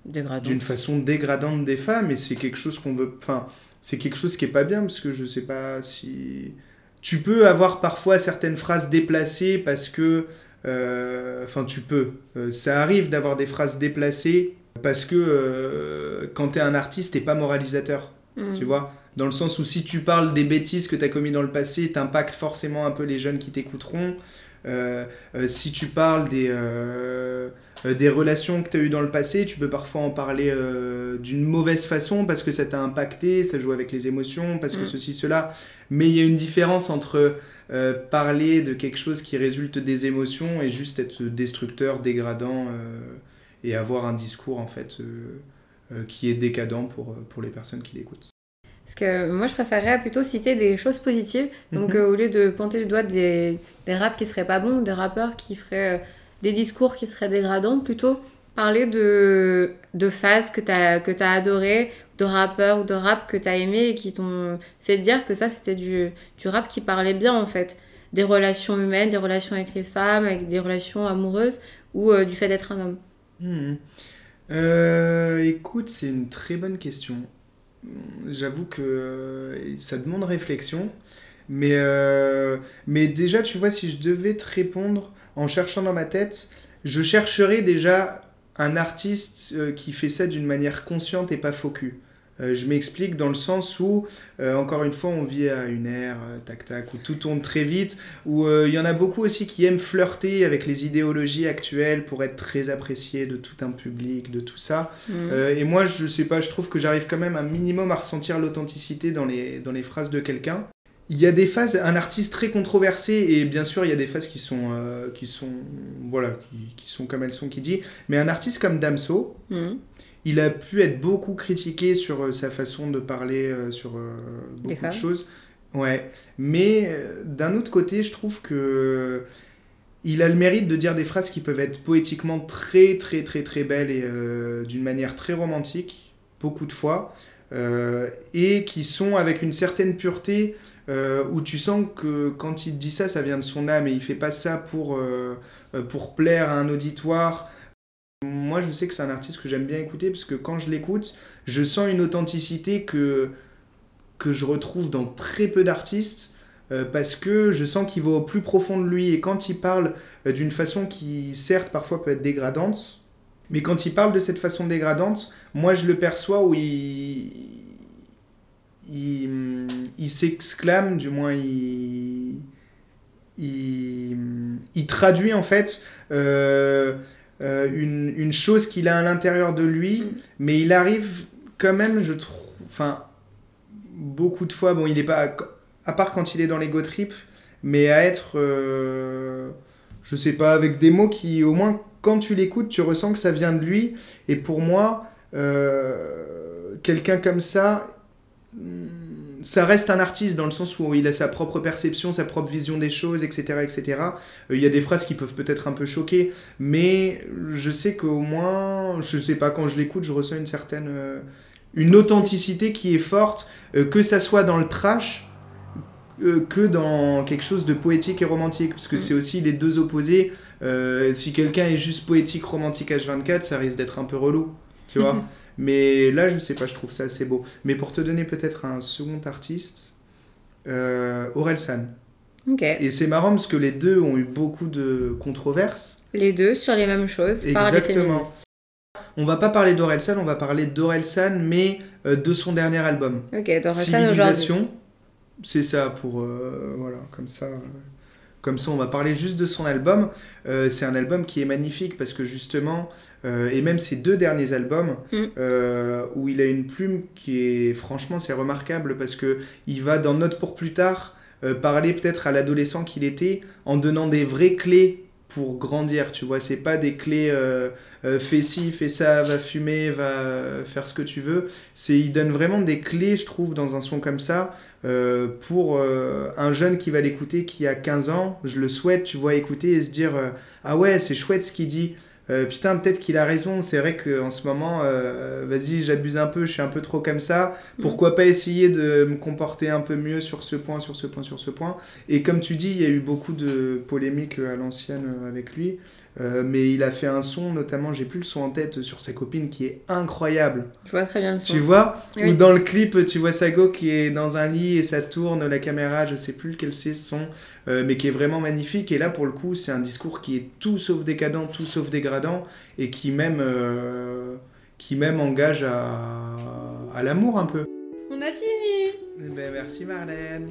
[SPEAKER 2] d'une façon dégradante des femmes et c'est quelque chose qu'on veut enfin c'est quelque chose qui est pas bien parce que je sais pas si tu peux avoir parfois certaines phrases déplacées parce que euh, enfin tu peux euh, ça arrive d'avoir des phrases déplacées parce que euh, quand tu es un artiste t'es pas moralisateur mm. tu vois dans le sens où si tu parles des bêtises que tu as commis dans le passé t'impactes forcément un peu les jeunes qui t'écouteront si tu parles des euh, des relations que tu as eues dans le passé, tu peux parfois en parler euh, d'une mauvaise façon parce que ça t'a impacté, ça joue avec les émotions, parce que mm. ceci, cela. Mais il y a une différence entre euh, parler de quelque chose qui résulte des émotions et juste être destructeur, dégradant et avoir un discours en fait qui est décadent pour, pour les personnes qui l'écoutent.
[SPEAKER 1] Parce que moi, je préférerais plutôt citer des choses positives. Donc, mhm. au lieu de pointer du doigt des, des raps qui seraient pas bons, des rappeurs qui feraient des discours qui seraient dégradants, plutôt parler de, de phases que tu as, que as adorées, de rappeurs ou de rap que tu as aimé et qui t'ont fait dire que ça c'était du, du rap qui parlait bien en fait. Des relations humaines, des relations avec les femmes, avec des relations amoureuses ou euh, du fait d'être un homme.
[SPEAKER 2] Hmm. Euh, écoute, c'est une très bonne question. J'avoue que euh, ça demande réflexion. Mais, mais déjà, tu vois, si je devais te répondre, en cherchant dans ma tête, je chercherai déjà un artiste euh, qui fait ça d'une manière consciente et pas focus. Euh, je m'explique dans le sens où, euh, encore une fois, on vit à une ère, tac tac, où tout tourne très vite, où il y en a beaucoup aussi qui aiment flirter avec les idéologies actuelles pour être très appréciés de tout un public, de tout ça. Mm. et moi, je sais pas, je trouve que j'arrive quand même un minimum à ressentir l'authenticité dans les, dans les phrases de quelqu'un il y a des phases, un artiste très controversé, et bien sûr, il y a des phases qui sont, euh, qui sont, voilà, qui, sont comme elles sont, qui dit. Mais un artiste comme Damso, mhm. Il a pu être beaucoup critiqué sur euh, sa façon de parler euh, sur beaucoup de choses. Ouais. Mais d'un autre côté, je trouve que il a le mérite de dire des phrases qui peuvent être poétiquement très, très, très, très belles et d'une manière très romantique, beaucoup de fois, et qui sont avec une certaine pureté euh, où tu sens que quand il dit ça, ça vient de son âme et il fait pas ça pour, euh, euh, pour plaire à un auditoire. Moi, je sais que c'est un artiste que j'aime bien écouter parce que quand je l'écoute, je sens une authenticité que, que je retrouve dans très peu d'artistes parce que je sens qu'il va au plus profond de lui. Et quand il parle d'une façon qui, certes, parfois peut être dégradante, mais quand il parle de cette façon dégradante, moi je le perçois où il il, s'exclame, du moins il, il, traduit en fait euh, euh, une, une, chose qu'il a à l'intérieur de lui, mm. mais il arrive quand même, je trouve, enfin, beaucoup de fois, bon, il n'est pas, à part quand il est dans l'ego trip, mais à être, euh, je sais pas, avec des mots qui, au moins, quand tu l'écoutes, tu ressens que ça vient de lui, et pour moi, quelqu'un comme ça, ça reste un artiste dans le sens où il a sa propre perception, sa propre vision des choses, etc. etc. Euh, il y a des phrases qui peuvent peut-être un peu choquer, mais je sais qu'au moins, je sais pas, quand je l'écoute, je ressens une certaine... Euh, une authenticité qui est forte, euh, que ça soit dans le trash, que dans quelque chose de poétique et romantique, parce que mm. c'est aussi les deux opposés. si quelqu'un est juste poétique, romantique H24, ça risque d'être un peu relou, tu vois. Mais là, je sais pas, je trouve ça assez beau. Mais pour te donner peut-être un second artiste, euh, San.
[SPEAKER 1] Ok.
[SPEAKER 2] Et c'est marrant parce que les deux ont eu beaucoup de controverses.
[SPEAKER 1] Les deux sur les mêmes choses Exactement.
[SPEAKER 2] on va pas parler d'Orelsan, on va parler d'Orelsan, mais euh, de son dernier album.
[SPEAKER 1] Ok, d'Orelsan aujourd'hui.
[SPEAKER 2] C'est ça, pour. Euh, voilà, comme ça. Comme ça, on va parler juste de son album. Euh, c'est un album qui est magnifique parce que justement, euh, et même ses deux derniers albums, mm. euh, où il a une plume qui est, franchement, c'est remarquable parce que il va dans Note pour plus tard parler peut-être à l'adolescent qu'il était en donnant des vraies clés pour grandir, tu vois. C'est pas des clés euh, euh, fais ci, fais ça, va fumer, va faire ce que tu veux. C'est il donne vraiment des clés, je trouve, dans un son comme ça, euh, pour un jeune qui va l'écouter, qui a 15 ans, je le souhaite, tu vois, écouter et se dire ah ouais, c'est chouette ce qu'il dit. Euh, putain, peut-être qu'il a raison. C'est vrai qu'en ce moment, euh, vas-y, j'abuse un peu, je suis un peu trop comme ça. Pourquoi pas essayer de me comporter un peu mieux sur ce point, sur ce point, sur ce point Et comme tu dis, il y a eu beaucoup de polémiques à l'ancienne avec lui. Euh, mais il a fait un son, notamment, j'ai plus le son en tête, sur sa copine qui est incroyable.
[SPEAKER 1] Je vois très bien le son.
[SPEAKER 2] Tu vois
[SPEAKER 1] Oui.
[SPEAKER 2] Ou dans le clip, tu vois Sago qui est dans un lit et ça tourne, la caméra, je sais plus lequel c'est ce son, euh, mais qui est vraiment magnifique. Et là, pour le coup, c'est un discours qui est tout sauf décadent, tout sauf dégradant, et qui même, euh, qui même engage à, à l'amour un peu.
[SPEAKER 1] On a fini
[SPEAKER 2] Ben, merci Marlène.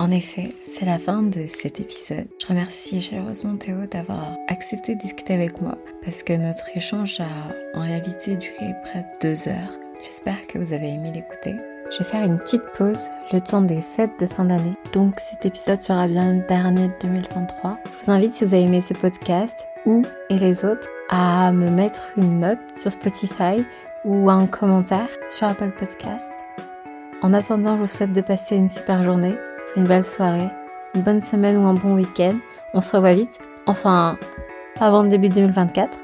[SPEAKER 1] En effet, c'est la fin de cet épisode. Je remercie chaleureusement Théo d'avoir accepté de discuter avec moi parce que notre échange a en réalité duré près de deux heures. J'espère que vous avez aimé l'écouter. Je vais faire une petite pause le temps des fêtes de fin d'année. Donc cet épisode sera bien le dernier de 2023. Je vous invite si vous avez aimé ce podcast ou et les autres à me mettre une note sur Spotify ou un commentaire sur Apple Podcast. En attendant, je vous souhaite de passer une super journée une belle soirée, une bonne semaine ou un bon week-end. On se revoit vite. Enfin, avant le début 2024.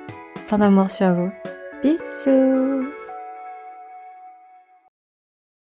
[SPEAKER 1] Plein d'amour sur vous. Bisous